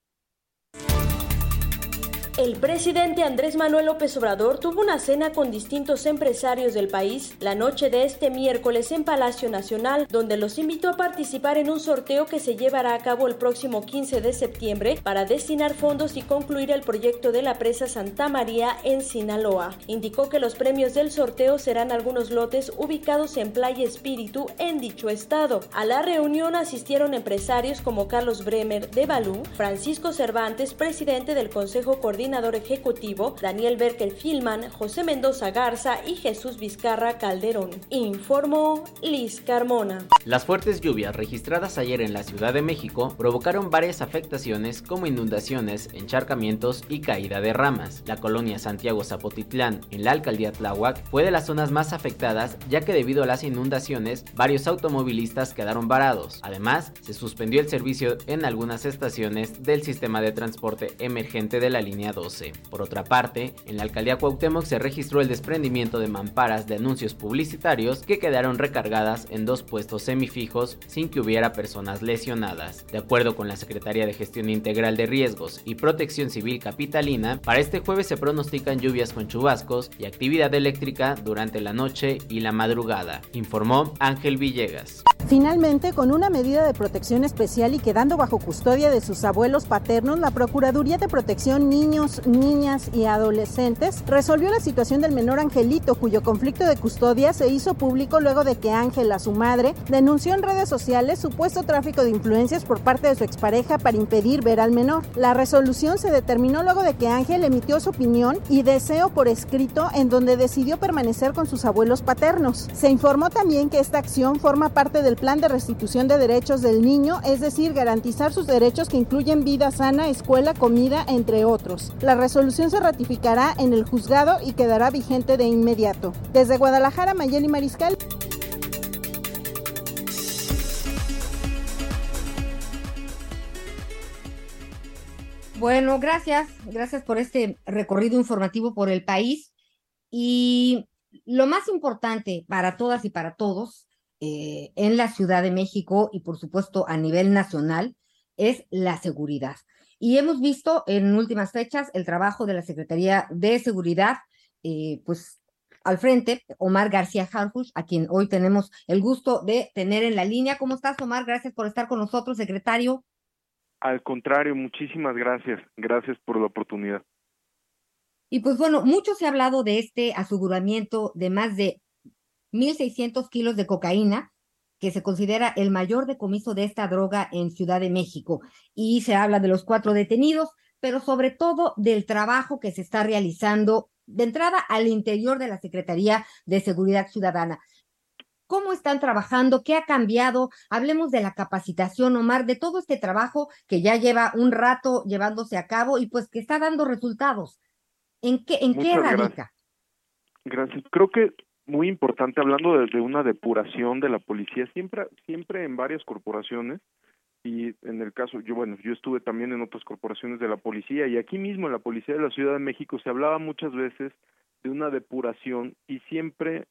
El presidente Andrés Manuel López Obrador tuvo una cena con distintos empresarios del país la noche de este miércoles en Palacio Nacional, donde los invitó a participar en un sorteo que se llevará a cabo el próximo 15 de septiembre para destinar fondos y concluir el proyecto de la presa Santa María en Sinaloa. Indicó que los premios del sorteo serán algunos lotes ubicados en Playa Espíritu en dicho estado. A la reunión asistieron empresarios como Carlos Bremer de Balú, Francisco Cervantes, presidente del Consejo Coordinador Ejecutivo, Daniel Berkel Filman, José Mendoza Garza y Jesús Vizcarra Calderón. Informó Liz Carmona. Las fuertes lluvias registradas ayer en la Ciudad de México provocaron varias afectaciones como inundaciones, encharcamientos y caída de ramas. La colonia Santiago Zapotitlán, en la alcaldía Tláhuac, fue de las zonas más afectadas ya que debido a las inundaciones, varios automovilistas quedaron varados. Además, se suspendió el servicio en algunas estaciones del sistema de transporte emergente de la línea línea 12. Por otra parte, en la alcaldía Cuauhtémoc se registró el desprendimiento de mamparas de anuncios publicitarios que quedaron recargadas en dos puestos semifijos sin que hubiera personas lesionadas. De acuerdo con la Secretaría de Gestión Integral de Riesgos y Protección Civil Capitalina, para este jueves se pronostican lluvias con chubascos y actividad eléctrica durante la noche y la madrugada, informó Ángel Villegas. Finalmente, con una medida de protección especial y quedando bajo custodia de sus abuelos paternos, la Procuraduría de Protección Niñas y Adolescentes resolvió la situación del menor Angelito, cuyo conflicto de custodia se hizo público luego de que Ángela, su madre, denunció en redes sociales supuesto tráfico de influencias por parte de su expareja para impedir ver al menor. La resolución se determinó luego de que Ángel emitió su opinión y deseo por escrito en donde decidió permanecer con sus abuelos paternos. Se informó también que esta acción forma parte del plan de restitución de derechos del niño, es decir, garantizar sus derechos que incluyen vida sana, escuela, comida, entre otros. La resolución se ratificará en el juzgado y quedará vigente de inmediato. Desde Guadalajara, Mayeli Mariscal. Bueno, gracias, gracias por este recorrido informativo por el país. Y lo más importante para todas y para todos eh, en la Ciudad de México y por supuesto a nivel nacional es la seguridad. Y hemos visto en últimas fechas el trabajo de la Secretaría de Seguridad, eh, pues al frente, Omar García Harfush, a quien hoy tenemos el gusto de tener en la línea. ¿Cómo estás, Omar? Gracias por estar con nosotros, secretario. Al contrario, muchísimas gracias. Gracias por la oportunidad. Y pues bueno, mucho se ha hablado de este aseguramiento de más de 1.600 kilos de cocaína, que se considera el mayor decomiso de esta droga en Ciudad de México. Y se habla de los cuatro detenidos, pero sobre todo del trabajo que se está realizando de entrada al interior de la Secretaría de Seguridad Ciudadana. ¿Cómo están trabajando? ¿Qué ha cambiado? Hablemos de la capacitación, Omar, de todo este trabajo que ya lleva un rato llevándose a cabo y pues que está dando resultados. ¿En qué, en qué radica? gracias. Gracias. Creo que muy importante, hablando de, de una depuración de la policía, siempre, siempre en varias corporaciones, y en el caso, yo bueno, yo estuve también en otras corporaciones de la policía, y aquí mismo en la Policía de la Ciudad de México se hablaba muchas veces de una depuración y siempre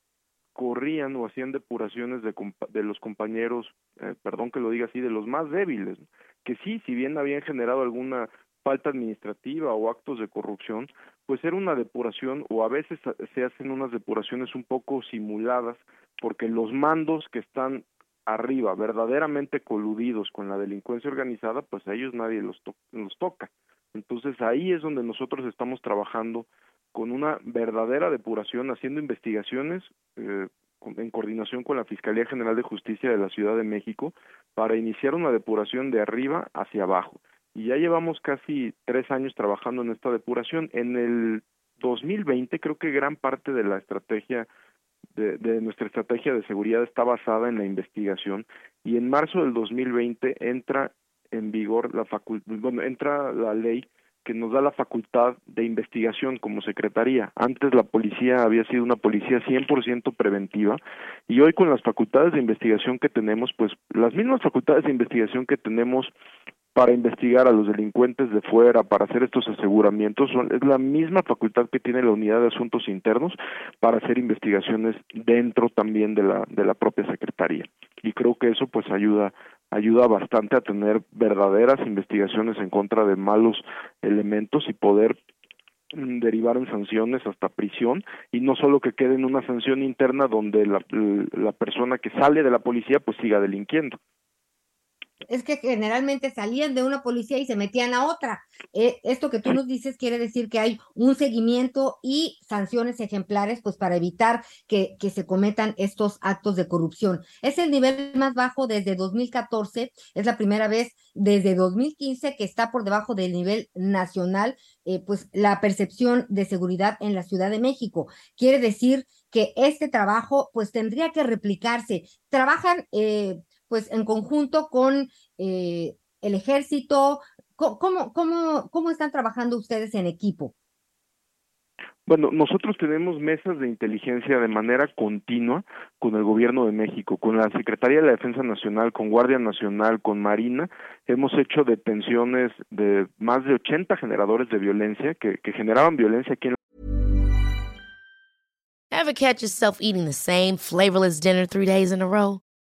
corrían o hacían depuraciones de, de los compañeros, eh, perdón que lo diga así, de los más débiles, que sí, si bien habían generado alguna falta administrativa o actos de corrupción, pues era una depuración o a veces se hacen unas depuraciones un poco simuladas porque los mandos que están arriba, verdaderamente coludidos con la delincuencia organizada, pues a ellos nadie los, los toca. Entonces ahí es donde nosotros estamos trabajando con una verdadera depuración, haciendo investigaciones eh, en coordinación con la Fiscalía General de Justicia de la Ciudad de México para iniciar una depuración de arriba hacia abajo. Y ya llevamos casi tres años trabajando en esta depuración. En el 2020 creo que gran parte de la estrategia de, de nuestra estrategia de seguridad está basada en la investigación y en marzo del 2020 entra en vigor la facul bueno, entra la ley que nos da la facultad de investigación como secretaría. Antes la policía había sido una policía 100% preventiva y hoy con las facultades de investigación que tenemos, pues las mismas facultades de investigación que tenemos para investigar a los delincuentes de fuera, para hacer estos aseguramientos, son, es la misma facultad que tiene la unidad de asuntos internos para hacer investigaciones dentro también de la, de la propia secretaría. Y creo que eso pues ayuda, ayuda bastante a tener verdaderas investigaciones en contra de malos elementos y poder derivar en sanciones hasta prisión y no solo que quede en una sanción interna donde la, la persona que sale de la policía pues siga delinquiendo. Es que generalmente salían de una policía y se metían a otra. Eh, esto que tú nos dices quiere decir que hay un seguimiento y sanciones ejemplares, pues para evitar que, se cometan estos actos de corrupción. Es el nivel más bajo desde 2014, es la primera vez desde 2015 que está por debajo del nivel nacional, eh, pues la percepción de seguridad en la Ciudad de México. Quiere decir que este trabajo, pues tendría que replicarse. Trabajan, eh, pues en conjunto con eh, el ejército. ¿Cómo, cómo, cómo están trabajando ustedes en equipo? Bueno, nosotros tenemos mesas de inteligencia de manera continua con el Gobierno de México, con la Secretaría de la Defensa Nacional, con Guardia Nacional, con Marina. Hemos hecho detenciones de más de 80 generadores de violencia que, que generaban violencia aquí en Ever catch yourself eating the same flavorless dinner three days in a row?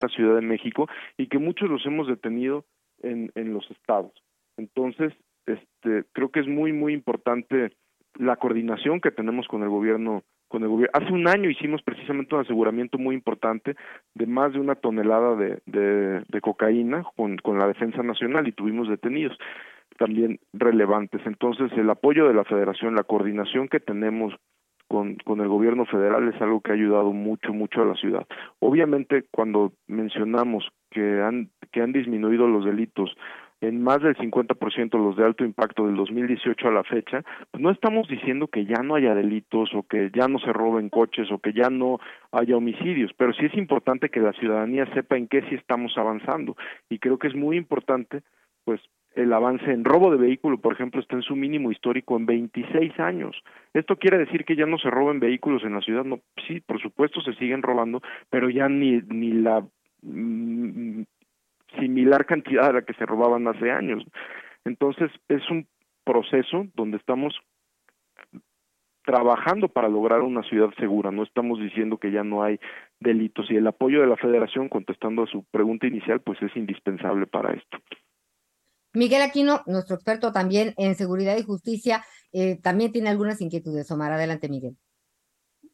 La Ciudad de México y que muchos los hemos detenido en, en los estados. Entonces, este, creo que es muy, muy importante la coordinación que tenemos con el gobierno con el gobierno. Hace un año hicimos precisamente un aseguramiento muy importante de más de una tonelada de, de, de cocaína con, con la Defensa Nacional y tuvimos detenidos también relevantes. Entonces, el apoyo de la Federación, la coordinación que tenemos con, con el gobierno federal es algo que ha ayudado mucho, mucho a la ciudad. Obviamente, cuando mencionamos que han, que han disminuido los delitos en más del 50% los de alto impacto del 2018 a la fecha, pues no estamos diciendo que ya no haya delitos o que ya no se roben coches o que ya no haya homicidios, pero sí es importante que la ciudadanía sepa en qué sí estamos avanzando y creo que es muy importante pues el avance en robo de vehículo, por ejemplo, está en su mínimo histórico en 26 años. ¿Esto quiere decir que ya no se roben vehículos en la ciudad? No, sí, por supuesto se siguen robando, pero ya ni ni la mm, similar cantidad a la que se robaban hace años. Entonces, es un proceso donde estamos trabajando para lograr una ciudad segura, no estamos diciendo que ya no hay delitos y el apoyo de la federación, contestando a su pregunta inicial, pues es indispensable para esto. Miguel Aquino, nuestro experto también en seguridad y justicia, eh, también tiene algunas inquietudes. Omar, adelante, Miguel.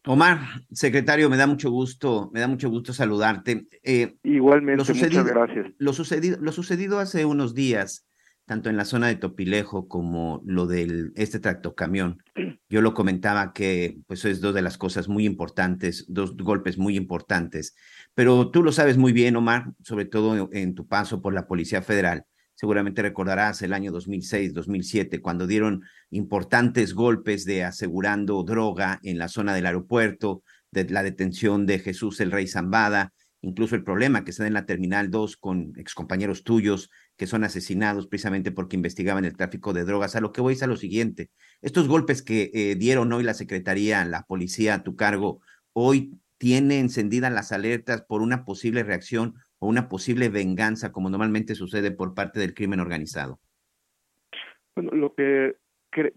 Omar, secretario, me da mucho gusto, me da mucho gusto saludarte. Eh, Igualmente, lo sucedido, muchas gracias. Lo sucedido, lo sucedido hace unos días, tanto en la zona de Topilejo como lo del este tractocamión, yo lo comentaba que pues es dos de las cosas muy importantes, dos golpes muy importantes. Pero tú lo sabes muy bien, Omar, sobre todo en tu paso por la Policía Federal. Seguramente recordarás el año 2006, 2007, cuando dieron importantes golpes de asegurando droga en la zona del aeropuerto, de la detención de Jesús el Rey Zambada, incluso el problema que se da en la Terminal 2 con excompañeros tuyos que son asesinados precisamente porque investigaban el tráfico de drogas. A lo que voy es a lo siguiente. Estos golpes que eh, dieron hoy la Secretaría, la policía a tu cargo, hoy tiene encendidas las alertas por una posible reacción una posible venganza, como normalmente sucede por parte del crimen organizado? Bueno, lo que,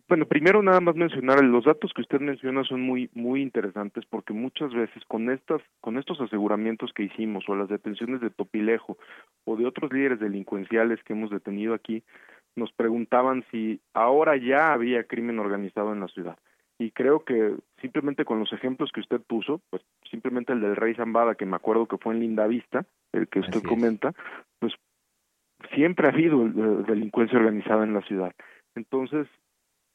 bueno, primero nada más mencionar los datos que usted menciona son muy muy interesantes porque muchas veces con estas con estos aseguramientos que hicimos o las detenciones de Topilejo o de otros líderes delincuenciales que hemos detenido aquí nos preguntaban si ahora ya había crimen organizado en la ciudad y creo que simplemente con los ejemplos que usted puso, pues simplemente el del Rey Zambada, que me acuerdo que fue en Linda Vista, el que usted comenta, pues siempre ha habido eh, delincuencia organizada en la ciudad. Entonces,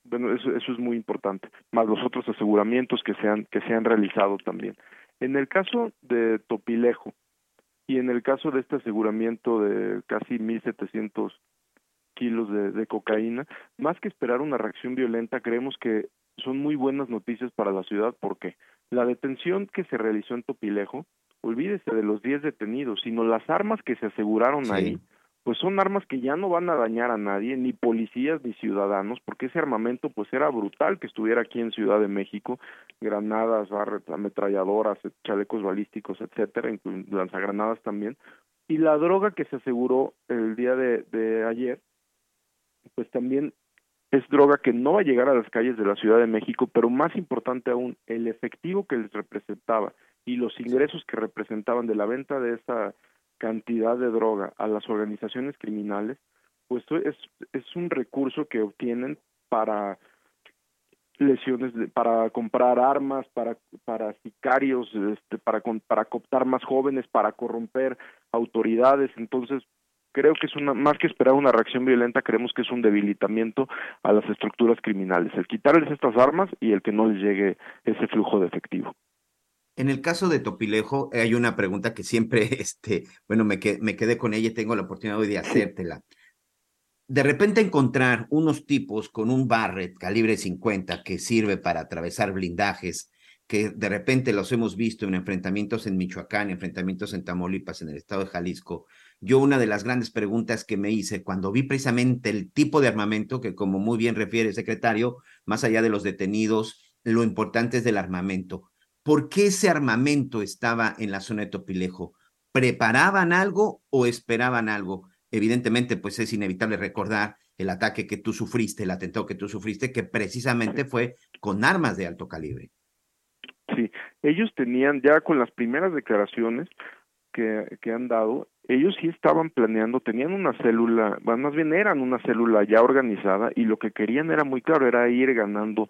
bueno, eso, eso es muy importante, más los otros aseguramientos que se han, que se han realizado también. En el caso de Topilejo y en el caso de este aseguramiento de casi 1.700 kilos de, de cocaína, más que esperar una reacción violenta, creemos que son muy buenas noticias para la ciudad porque la detención que se realizó en Topilejo, olvídese de los 10 detenidos, sino las armas que se aseguraron Sí. ahí, pues son armas que ya no van a dañar a nadie, ni policías ni ciudadanos, porque ese armamento pues era brutal que estuviera aquí en Ciudad de México, granadas, barret, ametralladoras, chalecos balísticos, etcétera, lanzagranadas también, y la droga que se aseguró el día de, de ayer, pues también es droga que no va a llegar a las calles de la Ciudad de México, pero más importante aún, el efectivo que les representaba y los ingresos que representaban de la venta de esa cantidad de droga a las organizaciones criminales, pues es, es un recurso que obtienen para lesiones de- para comprar armas para para sicarios este para para cooptar más jóvenes para corromper autoridades. Entonces creo que es una más que esperar una reacción violenta, creemos que es un debilitamiento a las estructuras criminales, el quitarles estas armas y el que no les llegue ese flujo de efectivo. En el caso de Topilejo, hay una pregunta que siempre, este, bueno, me, que, me quedé con ella y tengo la oportunidad hoy de hacértela. De repente encontrar unos tipos con un Barrett calibre 50 que sirve para atravesar blindajes, que de repente los hemos visto en enfrentamientos en Michoacán, enfrentamientos en Tamaulipas, en el estado de Jalisco. Yo una de las grandes preguntas que me hice cuando vi precisamente el tipo de armamento que, como muy bien refiere el secretario, más allá de los detenidos, lo importante es del armamento. ¿Por qué ese armamento estaba en la zona de Topilejo? ¿Preparaban algo o esperaban algo? Evidentemente, pues es inevitable recordar el ataque que tú sufriste, el atentado que tú sufriste, que precisamente fue con armas de alto calibre. Sí, ellos tenían ya con las primeras declaraciones que, que han dado, ellos sí estaban planeando, tenían una célula, bueno, más bien eran una célula ya organizada y lo que querían era muy claro, era ir ganando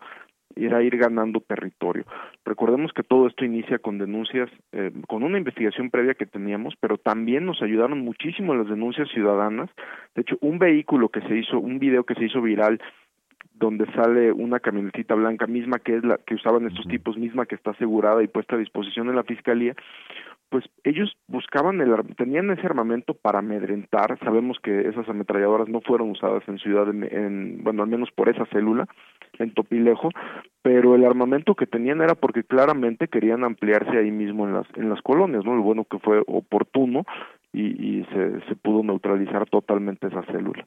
era ir ganando territorio. Recordemos que todo esto inicia con denuncias, eh, con una investigación previa que teníamos, pero también nos ayudaron muchísimo las denuncias ciudadanas. De hecho, un vehículo que se hizo, un video que se hizo viral donde sale una camionetita blanca misma que es la que usaban estos tipos, misma que está asegurada y puesta a disposición en la fiscalía, pues ellos buscaban el tenían ese armamento para amedrentar, sabemos que esas ametralladoras no fueron usadas en Ciudad de, en bueno, al menos por esa célula en Topilejo, pero el armamento que tenían era porque claramente querían ampliarse ahí mismo en las en las colonias, ¿no? Lo bueno que fue oportuno y, y se, se pudo neutralizar totalmente esa célula.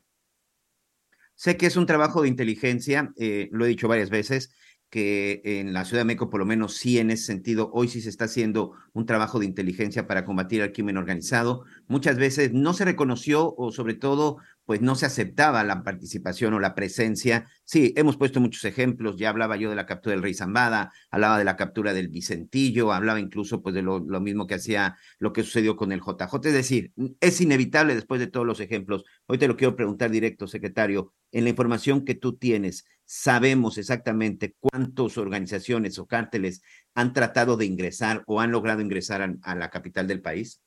Sé que es un trabajo de inteligencia, eh, lo he dicho varias veces, que en la Ciudad de México, por lo menos sí en ese sentido, hoy sí se está haciendo un trabajo de inteligencia para combatir al crimen organizado. Muchas veces no se reconoció o sobre todo pues no se aceptaba la participación o la presencia. Sí, hemos puesto muchos ejemplos, ya hablaba yo de la captura del Rey Zambada, hablaba de la captura del Vicentillo, hablaba incluso pues de lo, lo mismo que hacía, lo que sucedió con el JJ. Es decir, es inevitable después de todos los ejemplos. Hoy te lo quiero preguntar directo, secretario, en la información que tú tienes, ¿sabemos exactamente cuántas organizaciones o cárteles han tratado de ingresar o han logrado ingresar a, a la capital del país?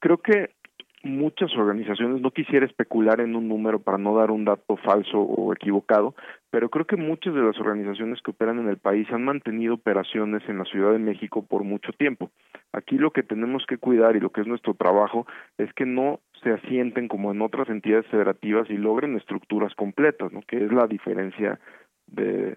Creo que muchas organizaciones, no quisiera especular en un número para no dar un dato falso o equivocado, pero creo que muchas de las organizaciones que operan en el país han mantenido operaciones en la Ciudad de México por mucho tiempo. Aquí lo que tenemos que cuidar y lo que es nuestro trabajo es que no se asienten como en otras entidades federativas y logren estructuras completas, ¿no? que es la diferencia de,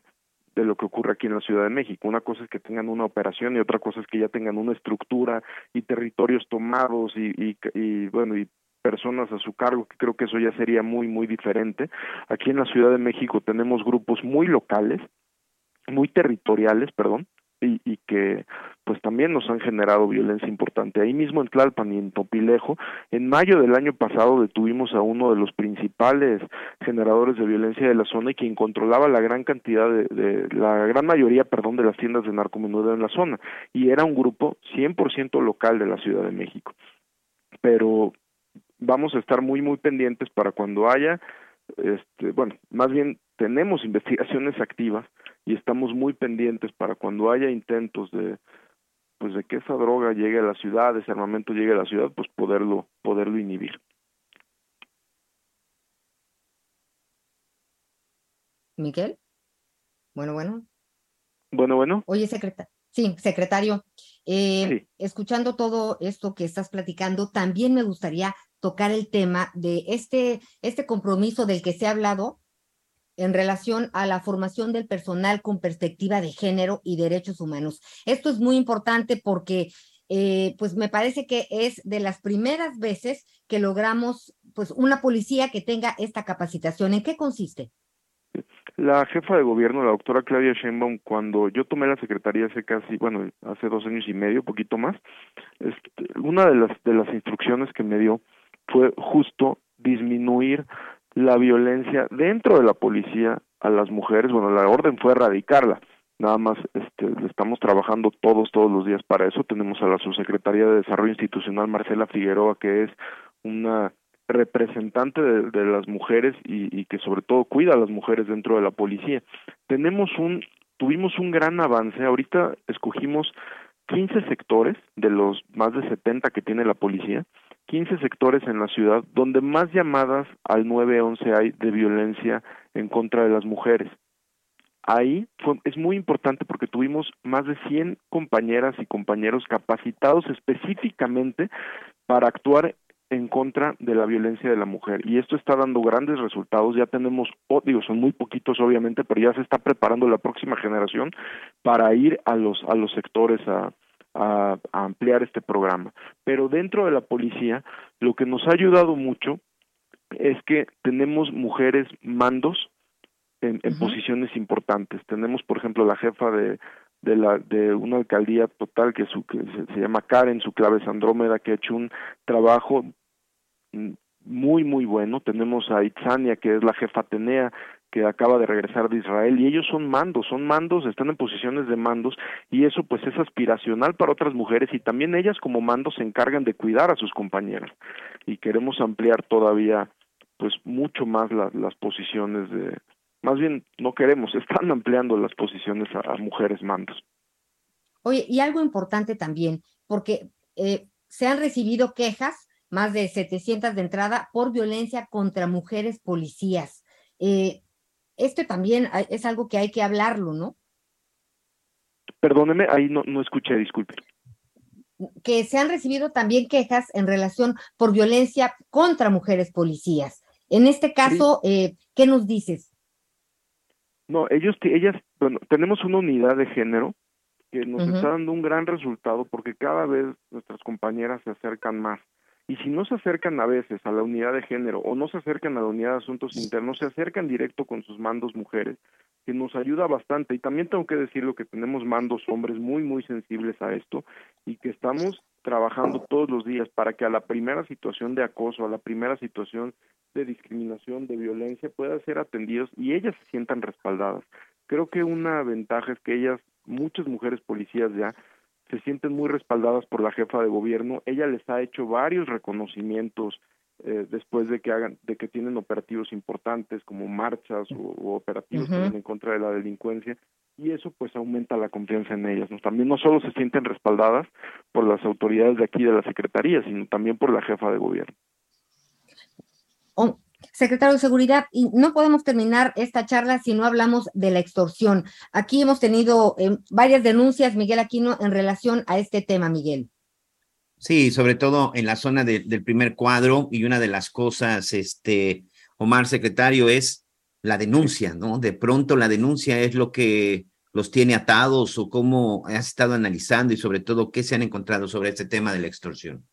de lo que ocurre aquí en la Ciudad de México. Una cosa es que tengan una operación y otra cosa es que ya tengan una estructura y territorios tomados y, y, y bueno, y personas a su cargo, que creo que eso ya sería muy, muy diferente. Aquí en la Ciudad de México tenemos grupos muy locales, muy territoriales, perdón, y, y, que pues también nos han generado violencia importante. Ahí mismo en Tlalpan y en Topilejo, en mayo del año pasado detuvimos a uno de los principales generadores de violencia de la zona y quien controlaba la gran cantidad de, de la gran mayoría, perdón, de las tiendas de narcomenudeo en la zona y era un grupo 100% local de la Ciudad de México. Pero vamos a estar muy muy pendientes para cuando haya este, bueno, más bien tenemos investigaciones activas y estamos muy pendientes para cuando haya intentos de pues de que esa droga llegue a la ciudad, ese armamento llegue a la ciudad, pues poderlo poderlo inhibir. Miguel. Bueno, bueno. Bueno, bueno. Oye, secretario. Sí, secretario. Eh, sí. Escuchando todo esto que estás platicando, también me gustaría tocar el tema de este, este compromiso del que se ha hablado en relación a la formación del personal con perspectiva de género y derechos humanos. Esto es muy importante porque eh, pues me parece que es de las primeras veces que logramos pues una policía que tenga esta capacitación. ¿En qué consiste? La jefa de gobierno, la doctora Claudia Sheinbaum, cuando yo tomé la secretaría hace casi, bueno, hace dos años y medio, poquito más, este, una de las de las instrucciones que me dio fue justo disminuir la violencia dentro de la policía a las mujeres. Bueno, la orden fue erradicarla. Nada más este, estamos trabajando todos, todos los días para eso. Tenemos a la subsecretaría de Desarrollo Institucional, Marcela Figueroa, que es una representante de, de las mujeres y, y, que sobre todo cuida a las mujeres dentro de la policía. Tenemos un, tuvimos un gran avance. Ahorita escogimos 15 sectores de los más de 70 que tiene la policía 15 sectores en la ciudad donde más llamadas al 911 hay de violencia en contra de las mujeres. Ahí fue, es muy importante porque tuvimos más de 100 compañeras y compañeros capacitados específicamente para actuar en contra de la violencia de la mujer y esto está dando grandes resultados ya tenemos oh, digo son muy poquitos obviamente pero ya se está preparando la próxima generación para ir a los a los sectores a, a, a ampliar este programa. Pero dentro de la policía lo que nos ha ayudado mucho es que tenemos mujeres mandos en, en posiciones importantes. Tenemos por ejemplo la jefa de de la de una alcaldía total que, su, que se, se, llama Karen, su clave es Andrómeda, que ha hecho un trabajo muy muy bueno. Tenemos a Itzania, que es la jefa Atenea, que acaba de regresar de Israel y ellos son mandos, son mandos, están en posiciones de mandos y eso pues es aspiracional para otras mujeres y también ellas como mandos se encargan de cuidar a sus compañeras y queremos ampliar todavía pues mucho más la, las posiciones de más bien no queremos, están ampliando las posiciones a, a mujeres mandos. Oye, y algo importante también, porque eh, se han recibido quejas más de 700 de entrada por violencia contra mujeres policías. Eh, esto también es algo que hay que hablarlo, ¿no? Perdóneme, ahí no, no escuché, disculpe. Que se han recibido también quejas en relación por violencia contra mujeres policías. En este caso, sí. eh, ¿qué nos dices? No, ellos, ellas, bueno, tenemos una unidad de género que nos uh -huh. está dando un gran resultado porque cada vez nuestras compañeras se acercan más. Y si no se acercan a veces a la unidad de género o no se acercan a la unidad de asuntos internos, se acercan directo con sus mandos mujeres, que nos ayuda bastante. Y también tengo que decirlo que tenemos mandos hombres muy, muy sensibles a esto y que estamos trabajando todos los días para que a la primera situación de acoso, a la primera situación de discriminación, de violencia, puedan ser atendidos y ellas se sientan respaldadas. Creo que una ventaja es que ellas, muchas mujeres policías ya, se sienten muy respaldadas por la jefa de gobierno. Ella les ha hecho varios reconocimientos eh, después de que hagan, de que tienen operativos importantes como marchas o, o operativos uh -huh. en contra de la delincuencia y eso pues aumenta la confianza en ellas. ¿no? También no solo se sienten respaldadas por las autoridades de aquí de la secretaría, sino también por la jefa de gobierno. Secretario de Seguridad, y no podemos terminar esta charla si no hablamos de la extorsión. Aquí hemos tenido eh, varias denuncias, Miguel Aquino, en relación a este tema, Miguel. Sí, sobre todo en la zona de, del primer cuadro, y una de las cosas, este, Omar, secretario, es la denuncia, ¿no? De pronto la denuncia es lo que los tiene atados o cómo has estado analizando y sobre todo qué se han encontrado sobre este tema de la extorsión.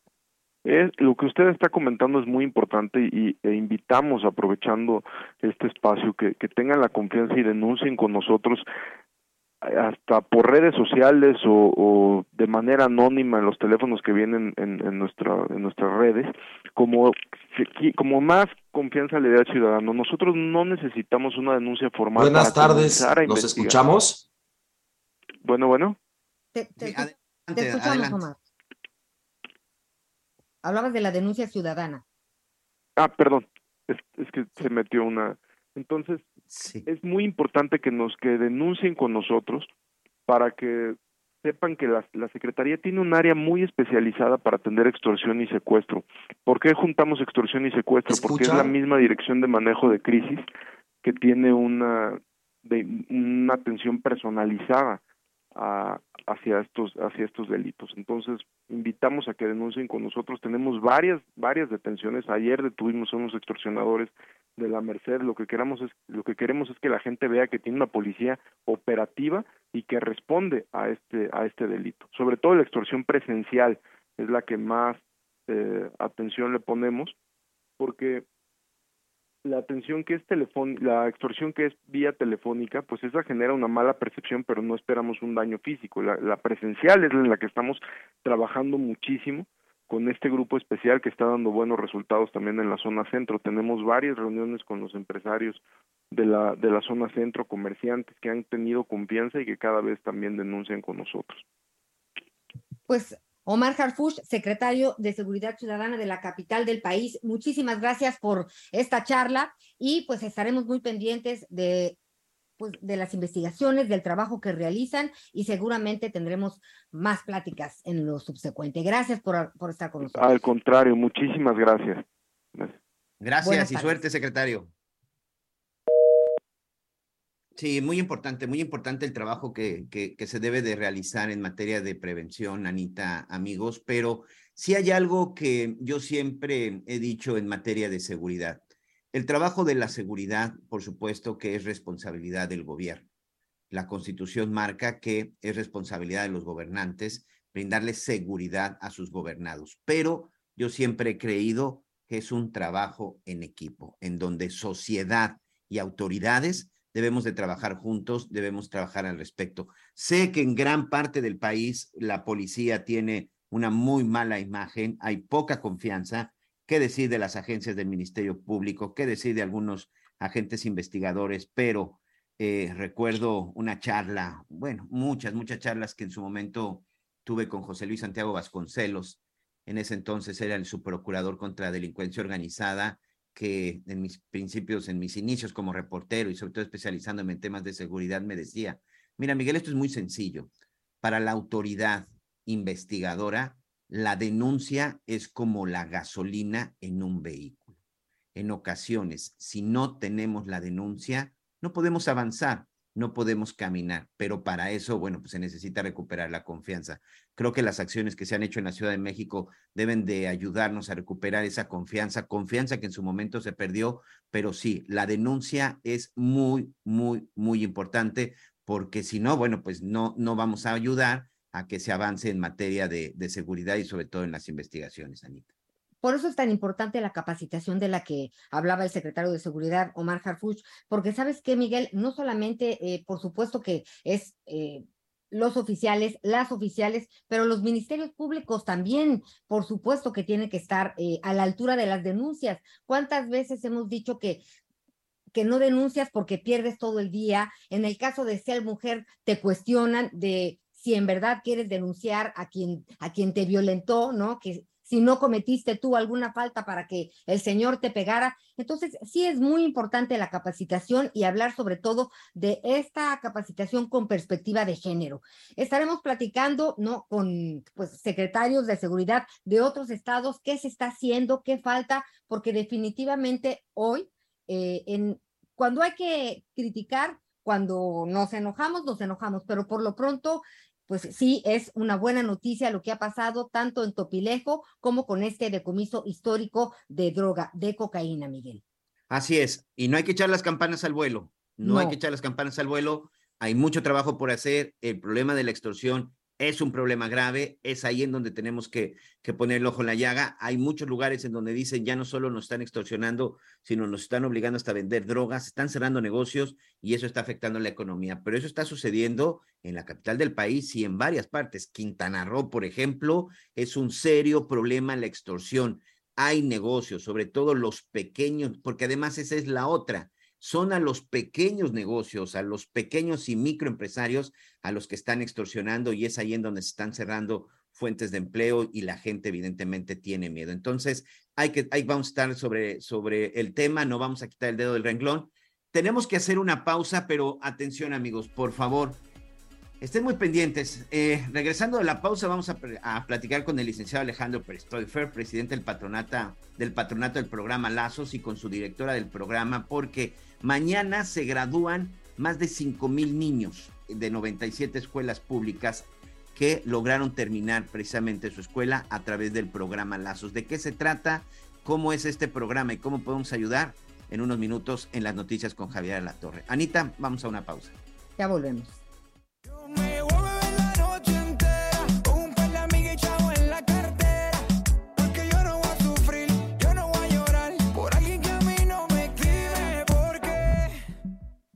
Es, lo que usted está comentando es muy importante y e invitamos, aprovechando este espacio, que, que tengan la confianza y denuncien con nosotros hasta por redes sociales o, o, de manera anónima en los teléfonos que vienen en, en, nuestra, en nuestras redes, como, como más confianza le da al ciudadano. Nosotros no necesitamos una denuncia formal. Buenas para tardes, ¿nos investigar. escuchamos? Bueno, bueno. Te, te, te escuchamos. Omar. Hablabas de la denuncia ciudadana. Ah, perdón, es, es que se metió una... Entonces, sí. es muy importante que nos que denuncien con nosotros para que sepan que la, la, Secretaría tiene un área muy especializada para atender extorsión y secuestro. ¿Por qué juntamos extorsión y secuestro? ¿Escucha? Porque es la misma dirección de manejo de crisis que tiene una, de, una atención personalizada a, hacia estos hacia estos delitos. Entonces, invitamos a que denuncien con nosotros. Tenemos varias varias detenciones. Ayer detuvimos a unos extorsionadores de la Merced. Lo que queramos es lo que queremos es que la gente vea que tiene una policía operativa y que responde a este a este delito. Sobre todo la extorsión presencial es la que más eh, atención le ponemos porque la atención que es telefón la extorsión que es vía telefónica, pues esa genera una mala percepción, pero no esperamos un daño físico. La, la presencial es en la que estamos trabajando muchísimo con este grupo especial que está dando buenos resultados también en la zona centro. Tenemos varias reuniones con los empresarios de la de la zona centro, comerciantes que han tenido confianza y que cada vez también denuncian con nosotros. Pues Omar Harfush, secretario de Seguridad Ciudadana de la capital del país, muchísimas gracias por esta charla y pues estaremos muy pendientes de pues, de las investigaciones, del trabajo que realizan y seguramente tendremos más pláticas en lo subsecuente. Gracias por, por estar con nosotros. Al contrario, muchísimas gracias. Gracias y suerte, secretario. Sí, muy importante, muy importante el trabajo que, que, se debe de realizar en materia de prevención, Anita, amigos, pero sí hay algo que yo siempre he dicho en materia de seguridad. El trabajo de la seguridad, por supuesto, que es responsabilidad del gobierno. La constitución marca que es responsabilidad de los gobernantes brindarles seguridad a sus gobernados, pero yo siempre he creído que es un trabajo en equipo, en donde sociedad y autoridades debemos de trabajar juntos, debemos trabajar al respecto. Sé que en gran parte del país la policía tiene una muy mala imagen, hay poca confianza. ¿Qué decir de las agencias del Ministerio Público? ¿Qué decir de algunos agentes investigadores? Pero eh, recuerdo una charla, bueno, muchas, muchas charlas que en su momento tuve con José Luis Santiago Vasconcelos. En ese entonces era el subprocurador contra delincuencia organizada que en mis principios, en mis inicios como reportero y sobre todo especializándome en temas de seguridad, me decía, mira, Miguel, esto es muy sencillo. Para la autoridad investigadora, la denuncia es como la gasolina en un vehículo. En ocasiones, si no tenemos la denuncia, no podemos avanzar, no podemos caminar, pero para eso, bueno, pues se necesita recuperar la confianza. Creo que las acciones que se han hecho en la Ciudad de México deben de ayudarnos a recuperar esa confianza, confianza que en su momento se perdió, pero sí, la denuncia es muy, muy, muy importante porque si no, bueno, pues no, no vamos a ayudar a que se avance en materia de, de seguridad y sobre todo en las investigaciones, Anita. Por eso es tan importante la capacitación de la que hablaba el secretario de Seguridad, Omar Harfuch, porque sabes que, Miguel, no solamente, eh, por supuesto que es eh, los oficiales, las oficiales, pero los ministerios públicos también, por supuesto que tienen que estar eh, a la altura de las denuncias. ¿Cuántas veces hemos dicho que que no denuncias porque pierdes todo el día? En el caso de ser mujer, te cuestionan de si en verdad quieres denunciar a quien, a quien te violentó, ¿no? Que si no cometiste tú alguna falta para que el Señor te pegara. Entonces, sí es muy importante la capacitación y hablar sobre todo de esta capacitación con perspectiva de género. Estaremos platicando, ¿no? Con pues, secretarios de seguridad de otros estados, qué se está haciendo, qué falta, porque definitivamente hoy, eh, en, cuando hay que criticar, cuando nos enojamos, nos enojamos, pero por lo pronto pues sí es una buena noticia lo que ha pasado tanto en Topilejo como con este decomiso histórico de droga, de cocaína, Miguel. Así es, y no hay que echar las campanas al vuelo, no, No. hay que echar las campanas al vuelo, hay mucho trabajo por hacer, el problema de la extorsión es un problema grave, es ahí en donde tenemos que, que poner el ojo en la llaga, hay muchos lugares en donde dicen ya no solo nos están extorsionando, sino nos están obligando hasta a vender drogas, están cerrando negocios y eso está afectando la economía, pero eso está sucediendo en la capital del país y en varias partes. Quintana Roo, por ejemplo, es un serio problema la extorsión hay negocios, sobre todo los pequeños, porque además esa es la otra. Son a los pequeños negocios, a los pequeños y microempresarios a los que están extorsionando y es ahí en donde se están cerrando fuentes de empleo y la gente evidentemente tiene miedo. Entonces, hay que, ahí vamos a estar sobre, sobre el tema, no vamos a quitar el dedo del renglón. Tenemos que hacer una pausa, pero atención amigos, por favor, Estén muy pendientes. Eh, regresando de la pausa, vamos a, a, platicar con el licenciado Alejandro Perestoifer, presidente del patronato, del patronato del programa Lazos y con su directora del programa, porque mañana se gradúan más de 5 mil niños de 97 escuelas públicas que lograron terminar precisamente su escuela a través del programa Lazos. ¿De qué se trata? ¿Cómo es este programa y cómo podemos ayudar? En unos minutos en las noticias con Javier La Torre. Anita, vamos a una pausa. Ya volvemos.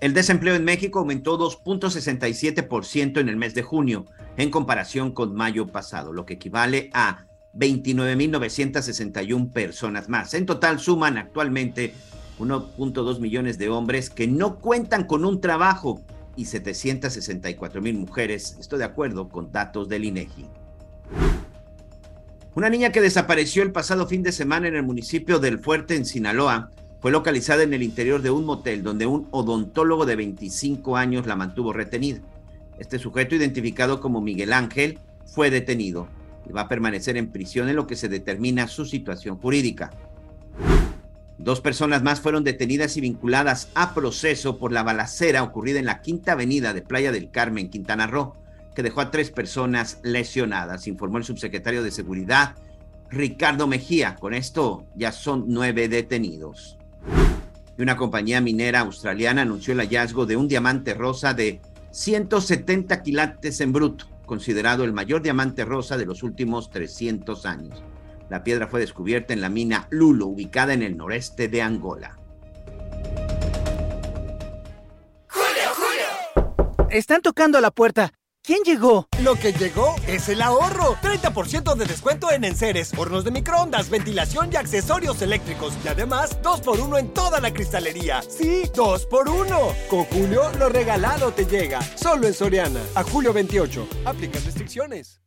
El desempleo en México aumentó 2.67% en el mes de junio en comparación con mayo pasado, lo que equivale a 29.961 personas más. En total suman actualmente 1.2 millones de hombres que no cuentan con un trabajo y 764 mil mujeres, esto de acuerdo con datos del INEGI. Una niña que desapareció el pasado fin de semana en el municipio del Fuerte, en Sinaloa, fue localizada en el interior de un motel donde un odontólogo de 25 años la mantuvo retenida. Este sujeto, identificado como Miguel Ángel, fue detenido y va a permanecer en prisión en lo que se determina su situación jurídica. Dos personas más fueron detenidas y vinculadas a proceso por la balacera ocurrida en la Quinta Avenida de Playa del Carmen, Quintana Roo, que dejó a tres personas lesionadas, informó el subsecretario de Seguridad, Ricardo Mejía. Con esto ya son nueve detenidos. Y una compañía minera australiana anunció el hallazgo de un diamante rosa de 170 quilates en bruto, considerado el mayor diamante rosa de los últimos 300 años. La piedra fue descubierta en la mina Lulo, ubicada en el noreste de Angola. Están tocando la puerta. ¿Quién llegó? Lo que llegó es el ahorro. 30% de descuento en enseres, hornos de microondas, ventilación y accesorios eléctricos. Y además, 2x1 en toda la cristalería. Sí, 2x1. Con Julio, lo regalado te llega. Solo en Soriana. A julio 28. Aplican restricciones.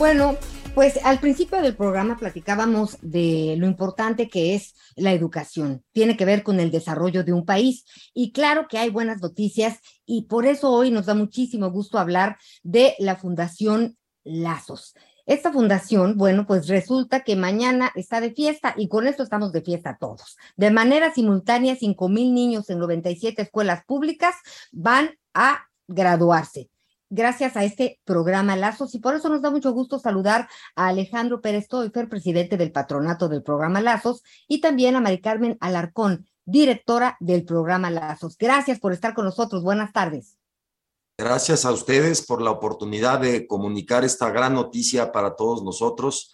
Bueno, pues al principio del programa platicábamos de lo importante que es la educación. Tiene que ver con el desarrollo de un país. Y claro que hay buenas noticias y por eso hoy nos da muchísimo gusto hablar de la Fundación Lazos. Esta fundación, bueno, pues resulta que mañana está de fiesta y con esto estamos de fiesta todos. De manera simultánea, 5 mil niños en 97 escuelas públicas van a graduarse gracias a este programa Lazos y por eso nos da mucho gusto saludar a Alejandro Pérez Toifer, presidente del patronato del programa Lazos, y también a Mari Carmen Alarcón, directora del programa Lazos. Gracias por estar con nosotros. Buenas tardes. Gracias a ustedes por la oportunidad de comunicar esta gran noticia para todos nosotros.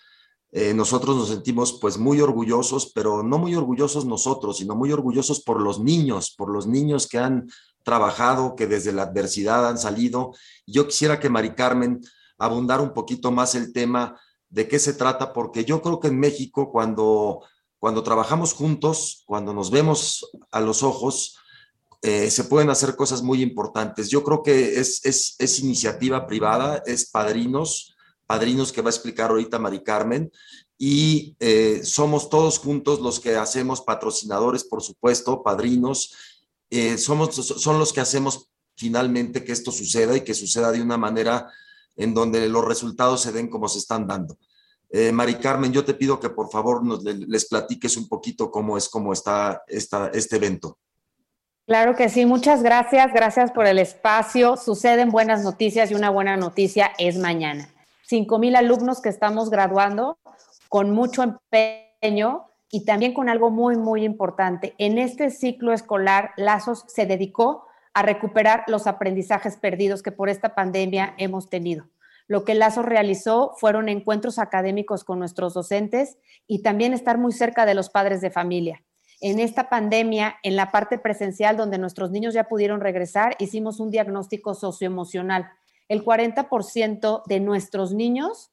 Eh, nosotros nos sentimos pues muy orgullosos, pero no muy orgullosos nosotros, sino muy orgullosos por los niños, por los niños que han trabajado, que desde la adversidad han salido. Yo quisiera que Mari Carmen abundara un poquito más el tema de qué se trata, porque yo creo que en México cuando, cuando trabajamos juntos, cuando nos vemos a los ojos, eh, se pueden hacer cosas muy importantes. Yo creo que es, es, iniciativa privada, es padrinos, padrinos que va a explicar ahorita Mari Carmen, y eh, somos todos juntos los que hacemos patrocinadores, por supuesto, padrinos, eh, somos, son los que hacemos finalmente que esto suceda y que suceda de una manera en donde los resultados se den como se están dando. Eh, Mari Carmen, yo te pido que por favor nos, les platiques un poquito cómo es, cómo está este evento. Claro que sí, muchas gracias, gracias por el espacio. Suceden buenas noticias y una buena noticia es mañana. Cinco mil alumnos que estamos graduando con mucho empeño y también con algo muy, muy importante. En este ciclo escolar, Lazos se dedicó a recuperar los aprendizajes perdidos que por esta pandemia hemos tenido. Lo que Lazos realizó fueron encuentros académicos con nuestros docentes y también estar muy cerca de los padres de familia. En esta pandemia, en la parte presencial donde nuestros niños ya pudieron regresar, hicimos un diagnóstico socioemocional. El 40% de nuestros niños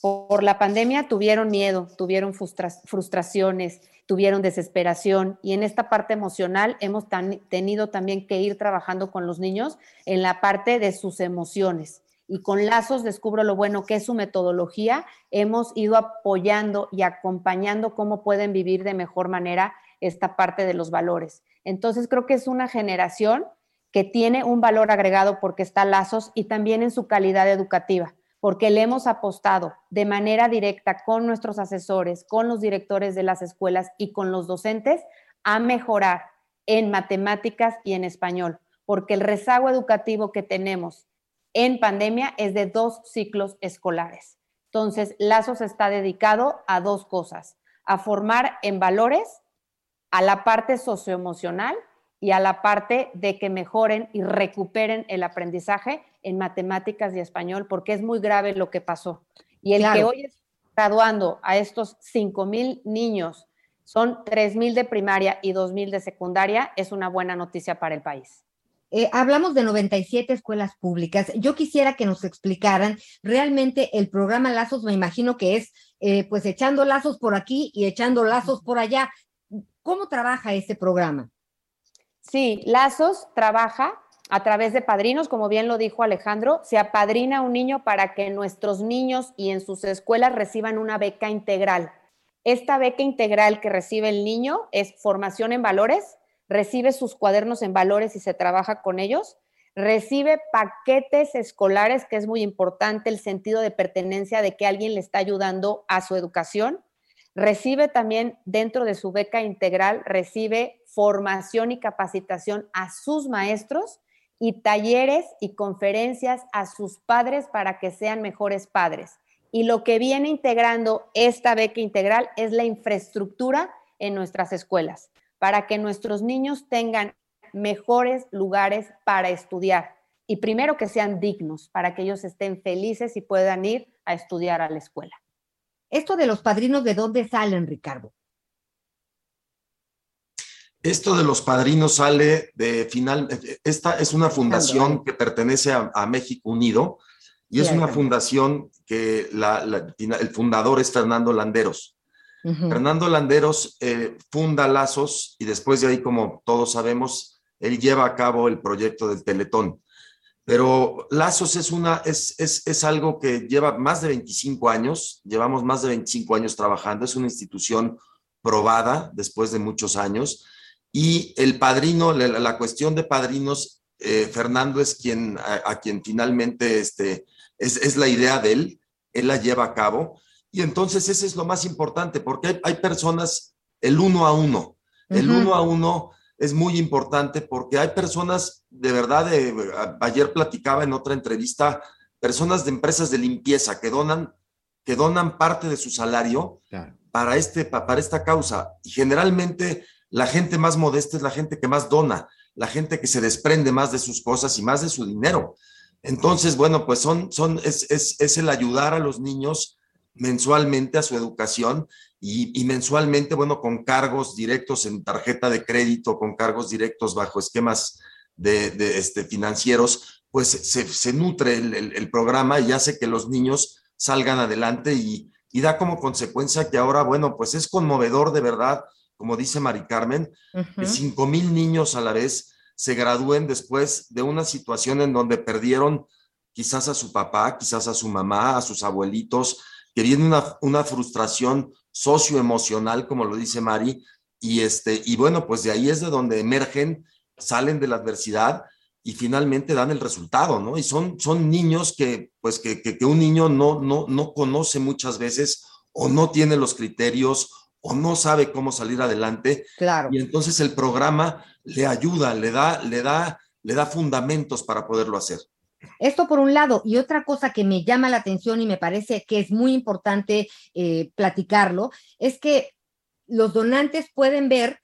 por la pandemia tuvieron miedo, tuvieron frustraciones, tuvieron desesperación y en esta parte emocional hemos tenido también que ir trabajando con los niños en la parte de sus emociones. Y con Lazos descubro lo bueno que es su metodología. Hemos ido apoyando y acompañando cómo pueden vivir de mejor manera esta parte de los valores. Entonces creo que es una generación que tiene un valor agregado porque está Lazos y también en su calidad educativa porque le hemos apostado de manera directa con nuestros asesores, con los directores de las escuelas y con los docentes a mejorar en matemáticas y en español, porque el rezago educativo que tenemos en pandemia es de dos ciclos escolares. Entonces, Lazos está dedicado a dos cosas, a formar en valores, a la parte socioemocional y a la parte de que mejoren y recuperen el aprendizaje en matemáticas y español, porque es muy grave lo que pasó. Y el Claro. que hoy está graduando a estos 5 mil niños, son 3 mil de primaria y 2 mil de secundaria, es una buena noticia para el país. Eh, hablamos de 97 escuelas públicas. Yo quisiera que nos explicaran realmente el programa Lazos, me imagino que es eh, pues echando lazos por aquí y echando lazos por allá. ¿Cómo trabaja este programa? Sí, Lazos trabaja a través de padrinos, como bien lo dijo Alejandro, se apadrina un niño para que nuestros niños y en sus escuelas reciban una beca integral. Esta beca integral que recibe el niño es formación en valores, recibe sus cuadernos en valores y se trabaja con ellos, recibe paquetes escolares, que es muy importante el sentido de pertenencia de que alguien le está ayudando a su educación, recibe también dentro de su beca integral, recibe formación y capacitación a sus maestros y talleres y conferencias a sus padres para que sean mejores padres. Y lo que viene integrando esta beca integral es la infraestructura en nuestras escuelas, para que nuestros niños tengan mejores lugares para estudiar. Y primero que sean dignos, para que ellos estén felices y puedan ir a estudiar a la escuela. Esto de los padrinos, ¿de dónde salen, Ricardo? Esto de los padrinos sale de final, esta es una fundación que pertenece a, a México Unido y es una fundación que la- la- el fundador es Fernando Landeros. Fernando Landeros eh, funda Lazos y después de ahí, como todos sabemos, él lleva a cabo el proyecto del Teletón. Pero Lazos es, una, es, es, es algo que lleva más de 25 años, llevamos más de 25 años trabajando, es una institución probada después de muchos años. Y el padrino, la, cuestión de padrinos, eh, Fernando es quien, a, a quien finalmente este, es, es la idea de él, él la lleva a cabo. Y entonces ese es lo más importante, porque hay, hay personas, el uno a uno, el uno a uno es muy importante porque hay personas, de verdad, de- ayer platicaba en otra entrevista, personas de empresas de limpieza que donan, que donan parte de su salario para, este, pa- para esta causa. Y generalmente la gente más modesta es la gente que más dona, la gente que se desprende más de sus cosas y más de su dinero. Entonces, bueno, pues son, son, es, es, es el ayudar a los niños mensualmente a su educación y, y mensualmente, bueno, con cargos directos en tarjeta de crédito, con cargos directos bajo esquemas de, de, este, financieros, pues se, se nutre el, el- el programa y hace que los niños salgan adelante y, y da como consecuencia que ahora, bueno, pues es conmovedor de verdad, como dice Mari Carmen, que cinco mil niños a la vez se gradúen después de una situación en donde perdieron quizás a su papá, quizás a su mamá, a sus abuelitos, que viene una, una frustración socioemocional, como lo dice Mari, y, este, y bueno, pues de ahí es de donde emergen, salen de la adversidad y finalmente dan el resultado, ¿no? Y son, son niños que, pues, que, que, que un niño no, no, no conoce muchas veces o no tiene los criterios o no sabe cómo salir adelante. Claro. Y entonces el programa le ayuda, le da, le da, le da fundamentos para poderlo hacer. Esto por un lado, y otra cosa que me llama la atención y me parece que es muy importante eh, platicarlo, es que los donantes pueden ver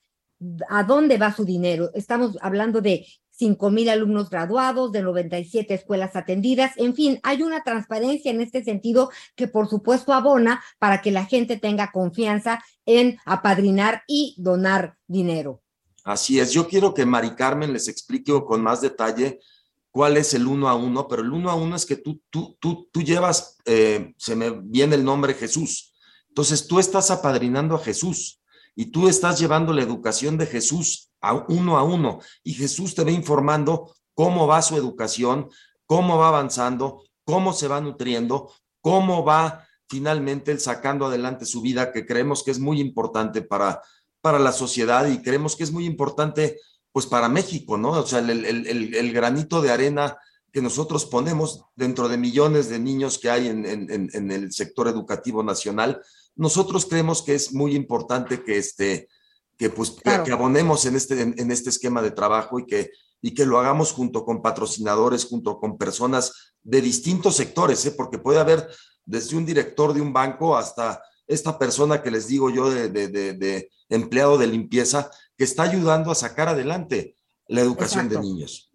a dónde va su dinero. Estamos hablando de 5 mil alumnos graduados, de 97 escuelas atendidas, en fin, hay una transparencia en este sentido que por supuesto abona para que la gente tenga confianza en apadrinar y donar dinero. Así es, yo quiero que Mari Carmen les explique con más detalle cuál es el uno a uno, pero el uno a uno es que tú, tú, tú, tú llevas, eh, se me viene el nombre Jesús, entonces tú estás apadrinando a Jesús y tú estás llevando la educación de Jesús a uno a uno. Y Jesús te va informando cómo va su educación, cómo va avanzando, cómo se va nutriendo, cómo va finalmente él sacando adelante su vida, que creemos que es muy importante para, para la sociedad y creemos que es muy importante pues para México, ¿no? O sea, el, el, el, el granito de arena que nosotros ponemos dentro de millones de niños que hay en, en, en, el sector educativo nacional, nosotros creemos que es muy importante que, este, que pues que, que abonemos en este, en, en, este esquema de trabajo y que, y que lo hagamos junto con patrocinadores, junto con personas de distintos sectores, ¿eh? porque puede haber desde un director de un banco hasta esta persona que les digo yo de, de, de, de empleado de limpieza, que está ayudando a sacar adelante la educación Exacto. de niños.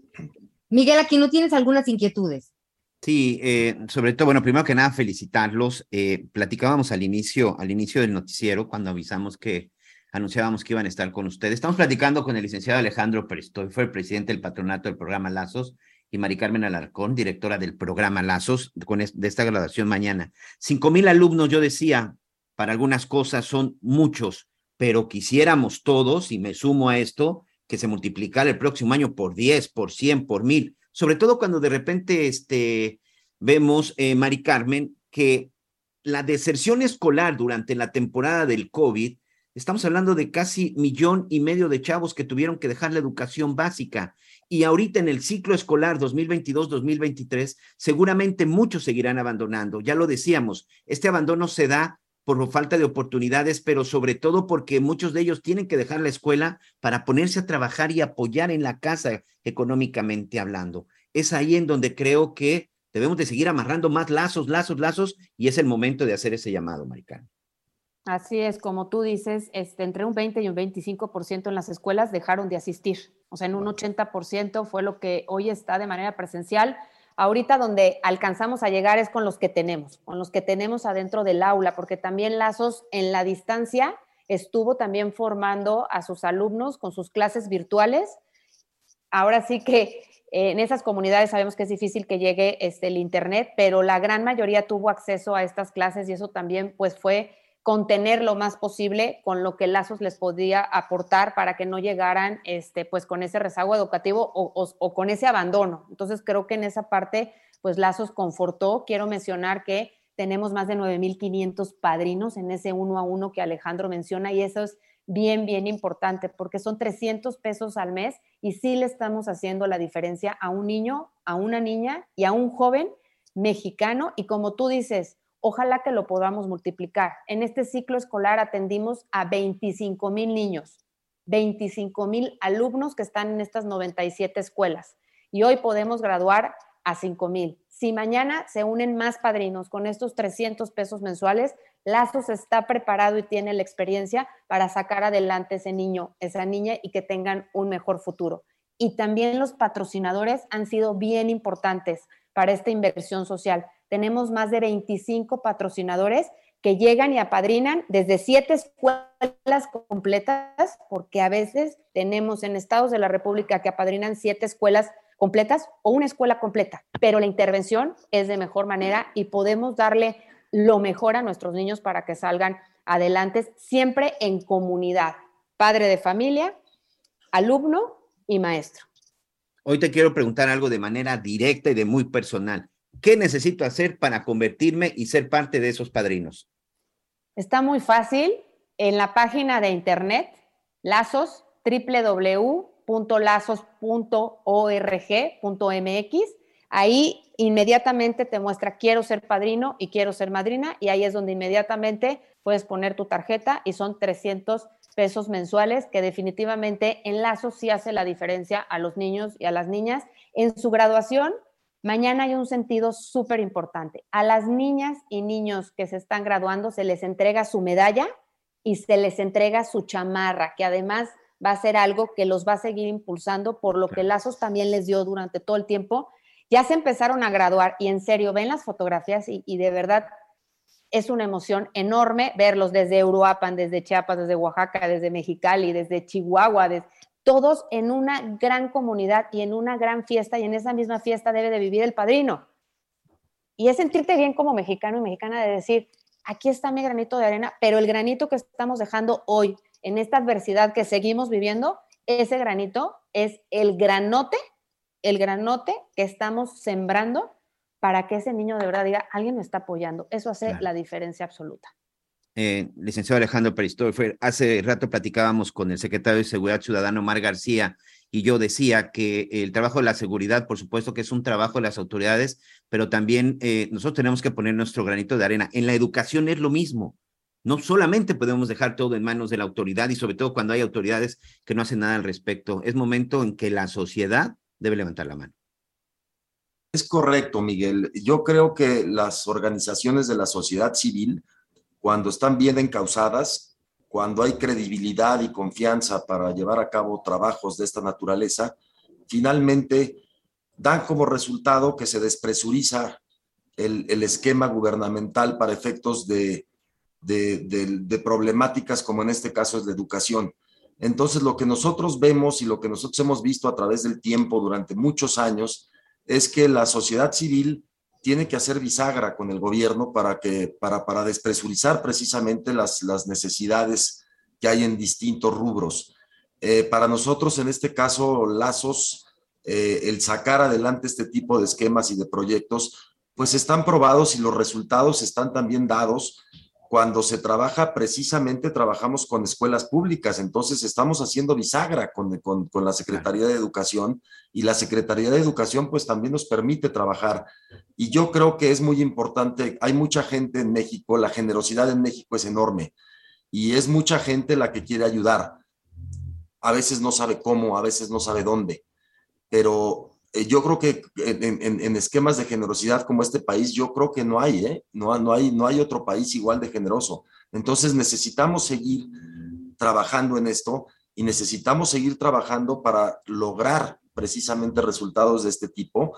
Miguel, aquí no tienes algunas inquietudes. Sí, eh, sobre todo, bueno, primero que nada, felicitarlos. Eh, platicábamos al inicio, al inicio del noticiero, cuando avisamos que anunciábamos que iban a estar con ustedes. Estamos platicando con el licenciado Alejandro Peristoy, fue el presidente del patronato del programa Lazos, y Mari Carmen Alarcón, directora del programa Lazos, con es, de esta graduación mañana. Cinco mil alumnos, yo decía, para algunas cosas son muchos, pero quisiéramos todos, y me sumo a esto, que se multiplicara el próximo año por 10, por 100, por mil, sobre todo cuando de repente este, vemos, eh, Mari Carmen, que la deserción escolar durante la temporada del COVID, estamos hablando de casi millón y medio de chavos que tuvieron que dejar la educación básica. Y ahorita en el ciclo escolar 2022-2023, seguramente muchos seguirán abandonando. Ya lo decíamos, este abandono se da por falta de oportunidades, pero sobre todo porque muchos de ellos tienen que dejar la escuela para ponerse a trabajar y apoyar en la casa económicamente hablando. Es ahí en donde creo que debemos de seguir amarrando más lazos, lazos, lazos, y es el momento de hacer ese llamado, Maricán. Así es, como tú dices, este, entre un 20 y un 25% en las escuelas dejaron de asistir. O sea, en un 80% fue lo que hoy está de manera presencial ahorita donde alcanzamos a llegar es con los que tenemos, con los que tenemos adentro del aula, porque también Lazos en la distancia estuvo también formando a sus alumnos con sus clases virtuales. Ahora sí que eh, en esas comunidades sabemos que es difícil que llegue este, el Internet, pero la gran mayoría tuvo acceso a estas clases y eso también pues fue contener lo más posible con lo que Lazos les podía aportar para que no llegaran este, pues con ese rezago educativo o, o, con ese abandono. Entonces creo que en esa parte pues Lazos confortó. Quiero mencionar que tenemos más de 9.500 padrinos en ese uno a uno que Alejandro menciona y eso es bien, bien importante porque son 300 pesos al mes y sí le estamos haciendo la diferencia a un niño, a una niña y a un joven mexicano y como tú dices, Ojalá que lo podamos multiplicar. En este ciclo escolar atendimos a 25 mil niños, 25 mil alumnos que están en estas 97 escuelas y hoy podemos graduar a 5 mil. Si mañana se unen más padrinos con estos 300 pesos mensuales, Lazos está preparado y tiene la experiencia para sacar adelante ese niño, esa niña y que tengan un mejor futuro. Y también los patrocinadores han sido bien importantes para esta inversión social tenemos más de 25 patrocinadores que llegan y apadrinan desde siete escuelas completas, porque a veces tenemos en estados de la República que apadrinan siete escuelas completas o una escuela completa, pero la intervención es de mejor manera y podemos darle lo mejor a nuestros niños para que salgan adelante, siempre en comunidad, padre de familia, alumno y maestro. Hoy te quiero preguntar algo de manera directa y de muy personal. ¿Qué necesito hacer para convertirme y ser parte de esos padrinos? Está muy fácil. En la página de internet, lazos, www.lazos.org.mx, ahí inmediatamente te muestra quiero ser padrino y quiero ser madrina y ahí es donde inmediatamente puedes poner tu tarjeta y son 300 pesos mensuales que definitivamente en lazos sí hace la diferencia a los niños y a las niñas en su graduación Mañana hay un sentido súper importante. A las niñas y niños que se están graduando se les entrega su medalla y se les entrega su chamarra, que además va a ser algo que los va a seguir impulsando por lo que Lazos también les dio durante todo el tiempo. Ya se empezaron a graduar y en serio ven las fotografías y, de verdad es una emoción enorme verlos desde Uruapan, desde Chiapas, desde Oaxaca, desde Mexicali, desde Chihuahua, desde, todos en una gran comunidad y en una gran fiesta y en esa misma fiesta debe de vivir el padrino. Y es sentirte bien como mexicano y mexicana de decir, aquí está mi granito de arena, pero el granito que estamos dejando hoy en esta adversidad que seguimos viviendo, ese granito es el granote, el granote que estamos sembrando para que ese niño de verdad diga, alguien me está apoyando. Eso hace claro. la diferencia absoluta eh, licenciado Alejandro Peristor, hace rato platicábamos con el secretario de Seguridad Ciudadano, Mar García, y yo decía que el trabajo de la seguridad, por supuesto que es un trabajo de las autoridades, pero también eh, nosotros tenemos que poner nuestro granito de arena. En la educación es lo mismo. No solamente podemos dejar todo en manos de la autoridad y sobre todo cuando hay autoridades que no hacen nada al respecto. Es momento en que la sociedad debe levantar la mano. Es correcto, Miguel. Yo creo que las organizaciones de la sociedad civil, cuando están bien encausadas, cuando hay credibilidad y confianza para llevar a cabo trabajos de esta naturaleza, finalmente dan como resultado que se despresuriza el, esquema gubernamental para efectos de, de problemáticas como en este caso es la educación. Entonces, lo que nosotros vemos y lo que nosotros hemos visto a través del tiempo durante muchos años es que la sociedad civil tiene que hacer bisagra con el gobierno para, que, para, para despresurizar precisamente las, las necesidades que hay en distintos rubros. Eh, para nosotros, en este caso, Lazos, eh, el sacar adelante este tipo de esquemas y de proyectos, pues están probados y los resultados están también dados cuando se trabaja, precisamente trabajamos con escuelas públicas, entonces estamos haciendo bisagra con, con, con, la Secretaría de Educación y la Secretaría de Educación pues también nos permite trabajar. Y yo creo que es muy importante, hay mucha gente en México, la generosidad en México es enorme y es mucha gente la que quiere ayudar. A veces no sabe cómo, a veces no sabe dónde, pero yo creo que en, en, en, esquemas de generosidad como este país, yo creo que no hay, ¿eh? No, no, hay, no hay otro país igual de generoso. Entonces necesitamos seguir trabajando en esto y necesitamos seguir trabajando para lograr precisamente resultados de este tipo,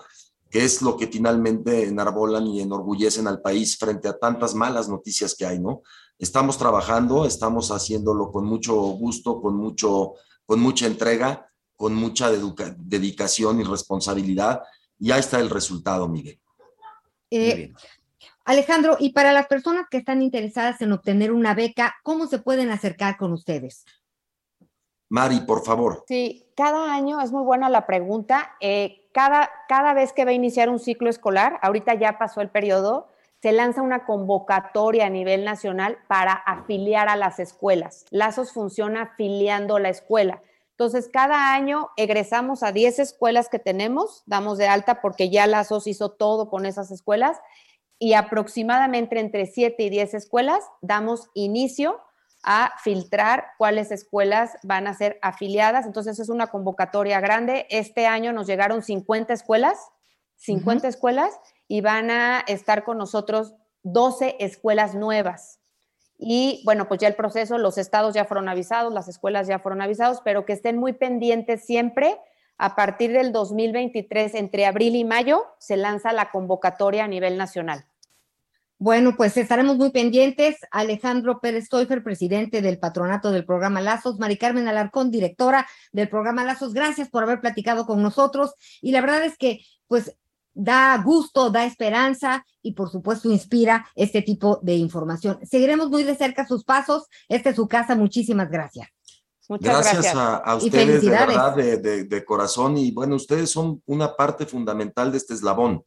que es lo que finalmente enarbolan y enorgullecen al país frente a tantas malas noticias que hay, ¿no? Estamos trabajando, estamos haciéndolo con mucho gusto, con, mucho, con mucha entrega con mucha dedicación y responsabilidad. Y ahí está el resultado, Miguel. Eh, Alejandro, y para las personas que están interesadas en obtener una beca, ¿cómo se pueden acercar con ustedes? Mari, por favor. Sí, cada año es muy buena la pregunta. Eh, cada, cada vez que va a iniciar un ciclo escolar, ahorita ya pasó el periodo, se lanza una convocatoria a nivel nacional para afiliar a las escuelas. Lazos funciona afiliando la escuela. Entonces, cada año egresamos a 10 escuelas que tenemos, damos de alta porque ya la SOS hizo todo con esas escuelas y aproximadamente entre 7 y 10 escuelas damos inicio a filtrar cuáles escuelas van a ser afiliadas. Entonces, es una convocatoria grande. Este año nos llegaron 50 escuelas, 50 uh -huh. escuelas, y van a estar con nosotros 12 escuelas nuevas. Y bueno, pues ya el proceso, los estados ya fueron avisados, las escuelas ya fueron avisados, pero que estén muy pendientes siempre. A partir del 2023, entre abril y mayo, se lanza la convocatoria a nivel nacional. Bueno, pues estaremos muy pendientes. Alejandro Pérez Toifer, presidente del patronato del programa Lazos, Mari Carmen Alarcón, directora del programa Lazos, gracias por haber platicado con nosotros. Y la verdad es que, pues, da gusto, da esperanza y por supuesto inspira este tipo de información. Seguiremos muy de cerca sus pasos. Esta es su casa. Muchísimas gracias. Muchas gracias, gracias. A, a, ustedes de verdad de, de, de, corazón y bueno, ustedes son una parte fundamental de este eslabón.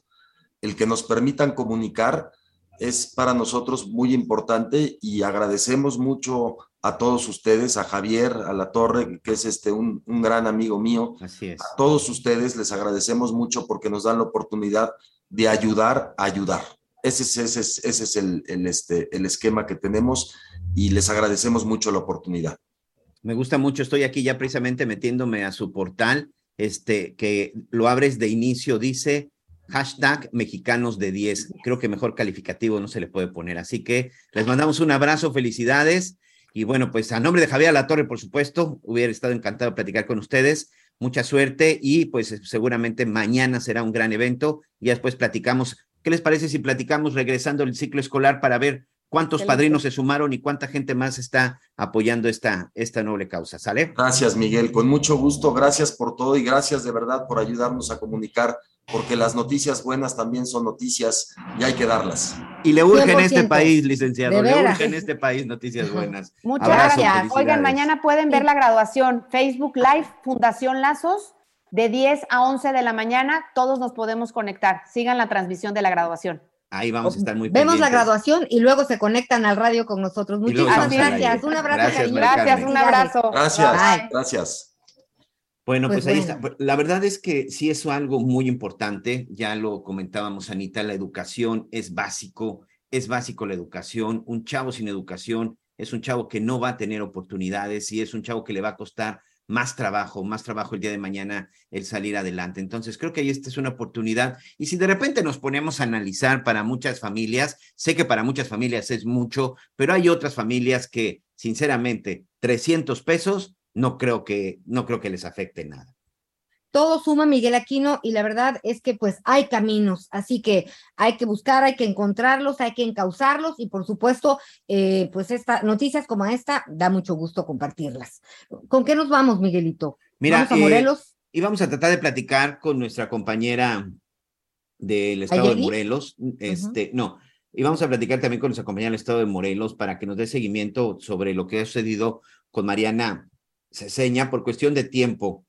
El que nos permitan comunicar es para nosotros muy importante y agradecemos mucho a todos ustedes, a Javier, a la Torre, que es este un, un, gran amigo mío. Así es. A todos ustedes les agradecemos mucho porque nos dan la oportunidad de ayudar a ayudar. Ese es, ese es, ese es el, el, este, el esquema que tenemos y les agradecemos mucho la oportunidad. Me gusta mucho, estoy aquí ya precisamente metiéndome a su portal, este, que lo abres de inicio, dice hashtag mexicanos de 10. Creo que mejor calificativo no se le puede poner. Así que les mandamos un abrazo, felicidades. Y bueno, pues a nombre de Javier La Torre, por supuesto, hubiera estado encantado de platicar con ustedes. Mucha suerte y pues seguramente mañana será un gran evento y después platicamos. ¿Qué les parece si platicamos regresando el ciclo escolar para ver cuántos padrinos se sumaron y cuánta gente más está apoyando esta, esta noble causa? ¿Sale? Gracias, Miguel. Con mucho gusto. Gracias por todo y gracias de verdad por ayudarnos a comunicar porque las noticias buenas también son noticias y hay que darlas. Y le urge en este país, licenciado, le urge en este país noticias buenas. Muchas Abrazo, gracias. Oigan, mañana pueden ver la graduación, Facebook Live, Fundación Lazos, de 10 a 11 de la mañana, todos nos podemos conectar. Sigan la transmisión de la graduación. Ahí vamos a estar muy Vemos pendientes. la graduación y luego se conectan al radio con nosotros. Muchísimas gracias. Un abrazo. Gracias, gracias un abrazo. Gracias, Bye. gracias. Bueno, pues, pues ahí está. La verdad es que sí es algo muy importante. Ya lo comentábamos, Anita, la educación es básico, es básico la educación. Un chavo sin educación es un chavo que no va a tener oportunidades y es un chavo que le va a costar más trabajo, más trabajo el día de mañana el salir adelante. Entonces, creo que ahí esta es una oportunidad. Y si de repente nos ponemos a analizar para muchas familias, sé que para muchas familias es mucho, pero hay otras familias que, sinceramente, 300 pesos no creo que, no creo que les afecte nada todo suma Miguel Aquino y la verdad es que pues hay caminos, así que hay que buscar, hay que encontrarlos, hay que encauzarlos y por supuesto eh, pues esta, noticias como esta da mucho gusto compartirlas. ¿Con qué nos vamos Miguelito? Mira, ¿Vamos a Morelos? Eh, y vamos a tratar de platicar con nuestra compañera del estado de. Morelos, este, no, y vamos a platicar también con nuestra compañera del estado de Morelos para que nos dé seguimiento sobre lo que ha sucedido con Mariana Ceseña por cuestión de tiempo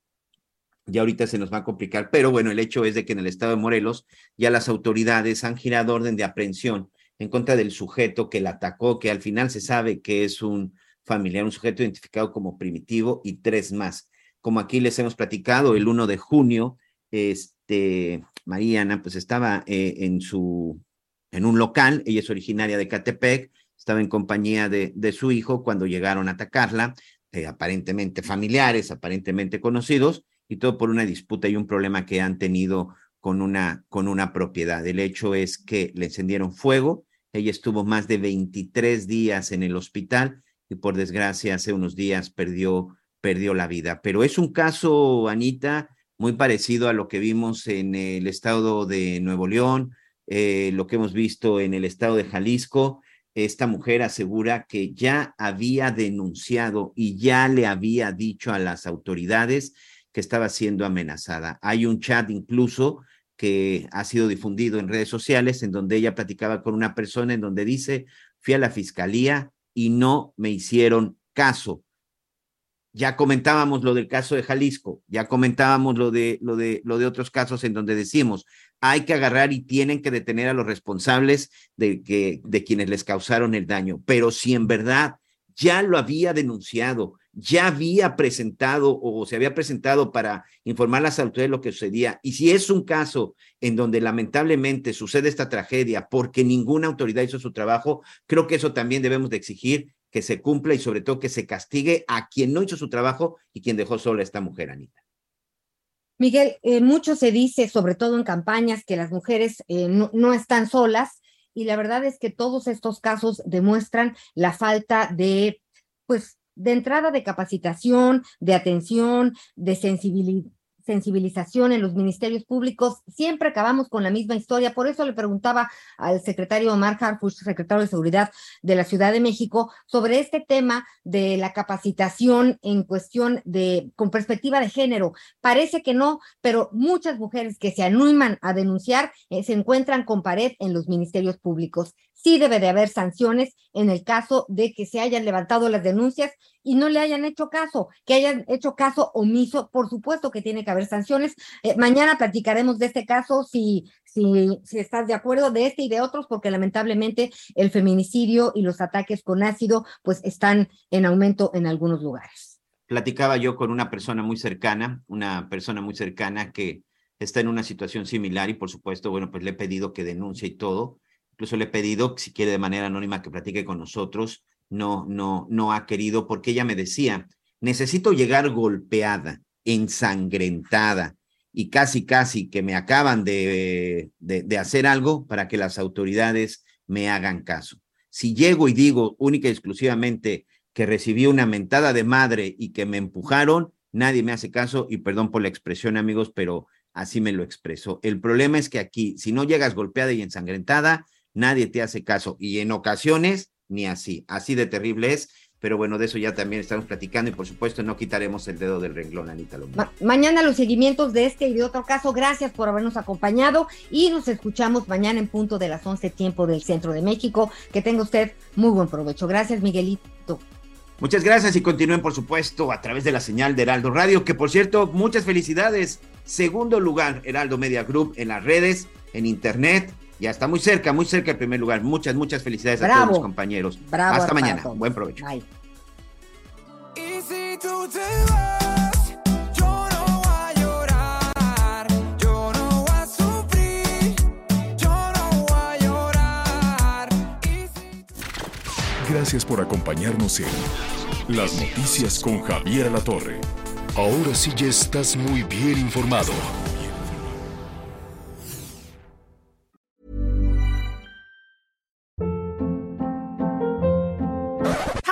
ya ahorita se nos va a complicar, pero bueno, el hecho es de que en el estado de Morelos ya las autoridades han girado orden de aprehensión en contra del sujeto que la atacó, que al final se sabe que es un familiar, un sujeto identificado como primitivo y tres más. Como aquí les hemos platicado, el 1 de junio, este, Mariana pues estaba eh, en su, en un local, ella es originaria de Catepec, estaba en compañía de, de su hijo cuando llegaron a atacarla, eh, aparentemente familiares, aparentemente conocidos, y todo por una disputa y un problema que han tenido con una, con una propiedad. El hecho es que le encendieron fuego, ella estuvo más de 23 días en el hospital y por desgracia hace unos días perdió, perdió la vida. Pero es un caso, Anita, muy parecido a lo que vimos en el estado de Nuevo León, eh, lo que hemos visto en el estado de Jalisco. Esta mujer asegura que ya había denunciado y ya le había dicho a las autoridades que estaba siendo amenazada. Hay un chat incluso que ha sido difundido en redes sociales en donde ella platicaba con una persona en donde dice, fui a la fiscalía y no me hicieron caso. Ya comentábamos lo del caso de Jalisco, ya comentábamos lo de, lo de, lo de otros casos en donde decimos, hay que agarrar y tienen que detener a los responsables de, que, de quienes les causaron el daño. Pero si en verdad ya lo había denunciado, ya había presentado o se había presentado para informar a las autoridades lo que sucedía. Y si es un caso en donde lamentablemente sucede esta tragedia porque ninguna autoridad hizo su trabajo, creo que eso también debemos de exigir que se cumpla y sobre todo que se castigue a quien no hizo su trabajo y quien dejó sola a esta mujer, Anita. Miguel, eh, mucho se dice, sobre todo en campañas, que las mujeres eh, no, no están solas y la verdad es que todos estos casos demuestran la falta de, pues, de entrada de capacitación, de atención, de sensibilidad sensibilización en los ministerios públicos, siempre acabamos con la misma historia. Por eso le preguntaba al secretario Omar Harfush, secretario de Seguridad de la Ciudad de México, sobre este tema de la capacitación en cuestión de, con perspectiva de género. Parece que no, pero muchas mujeres que se animan a denunciar eh, se encuentran con pared en los ministerios públicos. Sí debe de haber sanciones en el caso de que se hayan levantado las denuncias y no le hayan hecho caso, que hayan hecho caso omiso, por supuesto que tiene que haber sanciones. Eh, mañana platicaremos de este caso, si, si, si estás de acuerdo, de este y de otros, porque lamentablemente el feminicidio y los ataques con ácido pues están en aumento en algunos lugares. Platicaba yo con una persona muy cercana, una persona muy cercana que está en una situación similar y por supuesto, bueno, pues le he pedido que denuncie y todo. Incluso le he pedido, si quiere de manera anónima, que platique con nosotros no, no, no ha querido, porque ella me decía, necesito llegar golpeada, ensangrentada y casi, casi que me acaban de, de, de, hacer algo para que las autoridades me hagan caso. Si llego y digo única y exclusivamente que recibí una mentada de madre y que me empujaron, nadie me hace caso y perdón por la expresión, amigos, pero así me lo expreso. El problema es que aquí, si no llegas golpeada y ensangrentada, nadie te hace caso y en ocasiones ni así. Así de terrible es. Pero bueno, de eso ya también estamos platicando y por supuesto no quitaremos el dedo del renglón, Anita Lomé. Ma mañana los seguimientos de este y de otro caso. Gracias por habernos acompañado y nos escuchamos mañana en punto de las 11 tiempo del Centro de México. Que tenga usted muy buen provecho. Gracias, Miguelito. Muchas gracias y continúen, por supuesto, a través de la señal de Heraldo Radio, que por cierto, muchas felicidades. Segundo lugar, Heraldo Media Group en las redes, en internet, ya está muy cerca, muy cerca el primer lugar. Muchas, muchas felicidades Bravo. a todos los compañeros. Bravo Hasta mañana. todos. Buen provecho. Bye. Gracias por acompañarnos en Las Noticias con Javier La Torre. Ahora sí ya estás muy bien informado.